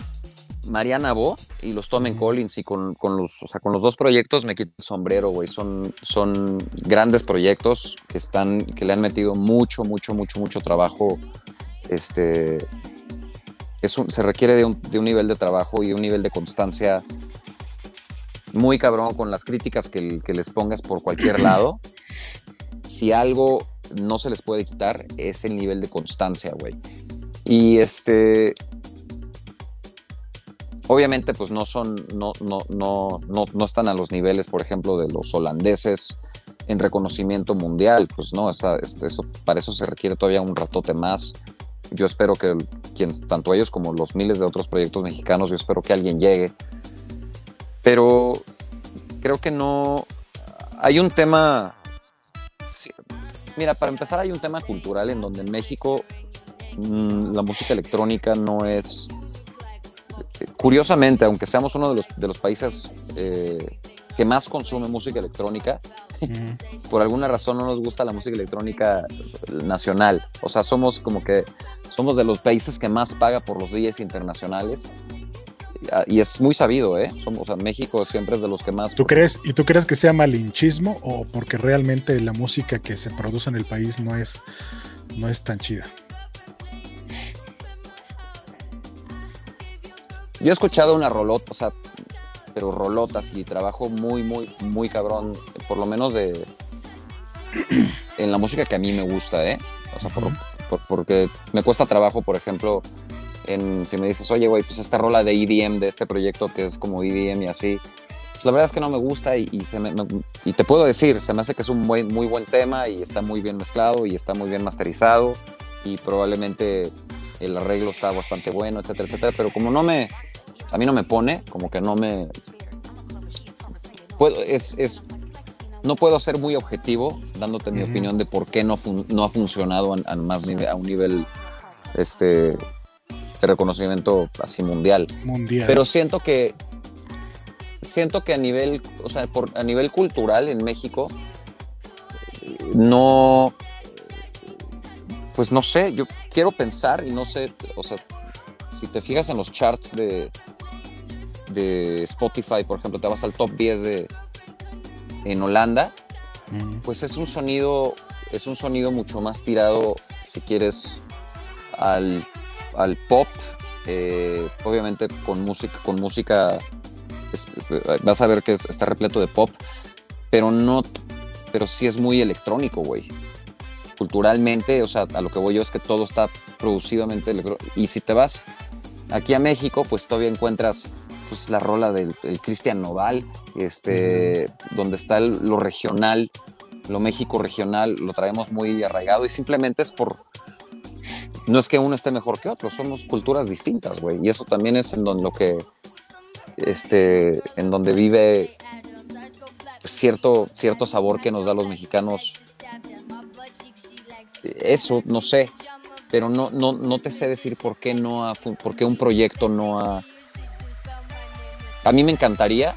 [SPEAKER 3] Mariana Bo y los Tom
[SPEAKER 2] Ujú.
[SPEAKER 3] Collins y con, con los, o sea, con los dos proyectos me quito el sombrero, güey. Son, son grandes proyectos que están, que le han metido mucho, mucho, mucho, mucho trabajo. Este es un- se requiere de un, de un nivel de trabajo y un nivel de constancia muy cabrón con las críticas que, que les pongas por cualquier lado. Si algo no se les puede quitar es el nivel de constancia, güey. Y este. Obviamente, pues no son, no, no, no, no, no están a los niveles, por ejemplo, de los holandeses en reconocimiento mundial. Pues no, este, eso, para eso se requiere todavía un ratote más. Yo espero que quien, tanto ellos como los miles de otros proyectos mexicanos, yo espero que alguien llegue. Pero creo que no. Hay un tema. Mira, para empezar, hay un tema cultural en donde en México mm, la música electrónica no es. Curiosamente, aunque seamos uno de los, de los países eh, que más consume música electrónica, por alguna razón no nos gusta la música electrónica nacional. O sea, somos como que somos de los países que más paga por los DJs internacionales y es muy sabido, ¿eh? Somos, o sea, México siempre es de los que más...
[SPEAKER 2] ¿Tú crees, ¿Y tú crees que sea malinchismo o porque realmente la música que se produce en el país no es, no es tan chida?
[SPEAKER 3] Yo he escuchado una rolota, o sea, pero rolotas y trabajo muy, muy, muy cabrón, por lo menos de... en la música que a mí me gusta, ¿eh? O sea, porque me cuesta trabajo, por ejemplo, en, si me dices, oye, güey, pues esta rola de EDM, de este proyecto que es como EDM y así, pues la verdad es que no me gusta y, se me, y te puedo decir, se me hace que es un muy, muy buen tema y está muy bien mezclado y está muy bien masterizado y probablemente el arreglo está bastante bueno, etcétera, etcétera, pero como no me, a mí no me pone, como que no me, puedo, es, es no puedo ser muy objetivo dándote mi opinión de por qué no, no ha funcionado a, más a un nivel este, de reconocimiento así mundial.
[SPEAKER 2] Mundial.
[SPEAKER 3] Pero siento que siento que a nivel, o sea, por, a nivel cultural en México no pues no sé, yo quiero pensar y no sé, o sea, si te fijas en los charts de, de Spotify, por ejemplo, te vas al top 10 de, en Holanda, pues es un sonido, es un sonido mucho más tirado, si quieres, al, al pop, eh, obviamente con música, con música, vas a ver que está repleto de pop, pero no, pero sí es muy electrónico, güey. Culturalmente, o sea, a lo que voy yo es que todo está producidamente electrónico. Y si te vas aquí a México, pues todavía encuentras pues la rola del, Cristian Nodal, este, donde está lo regional, lo México regional, lo traemos muy arraigado y simplemente es por, no es que uno esté mejor que otro, somos culturas distintas, güey, y eso también es en donde lo que, este, en donde vive cierto, cierto sabor que nos da los mexicanos. Eso, no sé, pero no, no, no te sé decir por qué, no ha, por qué un proyecto no ha a mí me encantaría,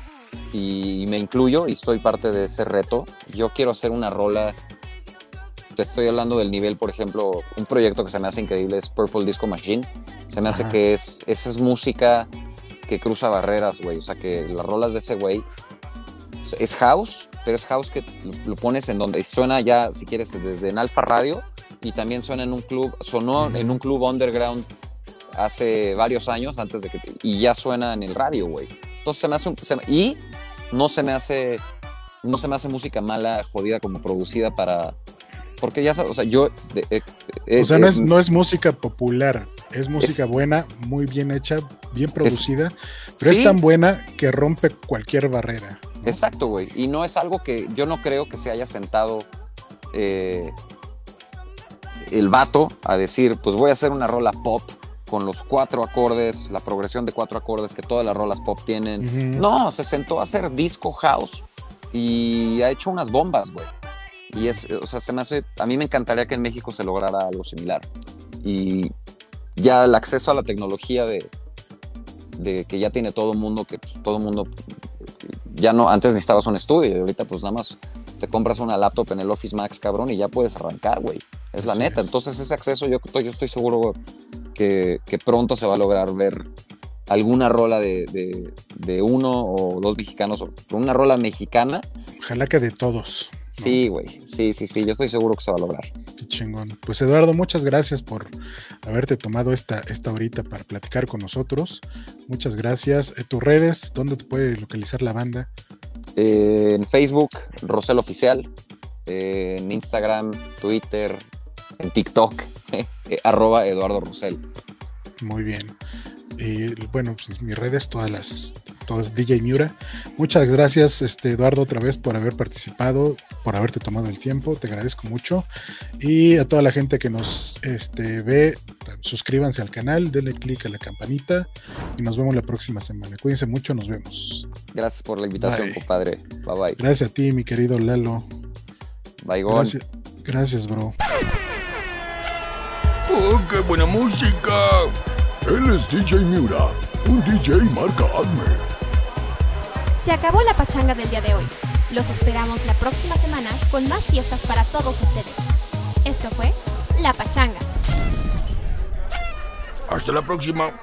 [SPEAKER 3] y me incluyo, y estoy parte de ese reto, yo quiero hacer una rola, te estoy hablando del nivel, por ejemplo, un proyecto que se me hace increíble es Purple Disco Machine, se me hace que es, esa es música que cruza barreras, güey, o sea que las rolas de ese güey es house, pero es house que lo pones en donde suena ya, si quieres, desde en Alfa Radio y también suena en un club, sonó en un club underground hace varios años antes de que y ya suena en el radio, güey. Entonces se me hace un, y no se me hace no se me hace música mala, jodida como producida para porque ya sabes, o sea, yo
[SPEAKER 2] eh, eh, o sea, no es, no es música popular, es música buena, muy bien hecha, bien producida, pero es tan buena que rompe cualquier barrera.
[SPEAKER 3] Exacto, güey. Y no es algo que yo no creo que se haya sentado eh, el vato a decir, pues voy a hacer una rola pop con los cuatro acordes, la progresión de cuatro acordes que todas las rolas pop tienen. No, se sentó a hacer disco house y ha hecho unas bombas, güey. Y es, o sea, se me hace, a mí me encantaría que en México se lograra algo similar. Y ya el acceso a la tecnología de, de que ya tiene todo el mundo, que pues, todo el mundo, ya no, antes necesitabas un estudio y ahorita pues nada más te compras una laptop en el Office Max, cabrón, y ya puedes arrancar, güey. Es la neta. Entonces ese acceso yo, yo estoy seguro que, pronto se va a lograr ver alguna rola de, uno o dos mexicanos, o una rola mexicana.
[SPEAKER 2] Ojalá que de todos.
[SPEAKER 3] Sí, güey. Sí, sí, sí. Yo estoy seguro que se va a lograr.
[SPEAKER 2] Qué chingón. Pues Eduardo, muchas gracias por haberte tomado esta, esta horita para platicar con nosotros. Muchas gracias. Eh, ¿Tus redes? ¿Dónde te puede localizar la banda?
[SPEAKER 3] Eh, en Facebook, Rosel Oficial. Eh, en Instagram, Twitter, en TikTok, arroba Eduardo Rosel.
[SPEAKER 2] Muy bien. Y bueno, pues mis redes, todas las, todas DJ Miura. Muchas gracias, este, Eduardo, otra vez por haber participado, por haberte tomado el tiempo, te agradezco mucho. Y a toda la gente que nos este, ve, suscríbanse al canal, denle click a la campanita y nos vemos la próxima semana. Cuídense mucho, nos vemos.
[SPEAKER 3] Gracias por la invitación, compadre. Bye bye.
[SPEAKER 2] Gracias a ti, mi querido Lalo.
[SPEAKER 3] Bye,
[SPEAKER 2] gracias, gracias, bro.
[SPEAKER 4] ¡Oh, qué buena música! Él es DJ Miura, un DJ marca Adme.
[SPEAKER 1] Se acabó la pachanga del día de hoy. Los esperamos la próxima semana con más fiestas para todos ustedes. Esto fue La Pachanga.
[SPEAKER 4] Hasta la próxima.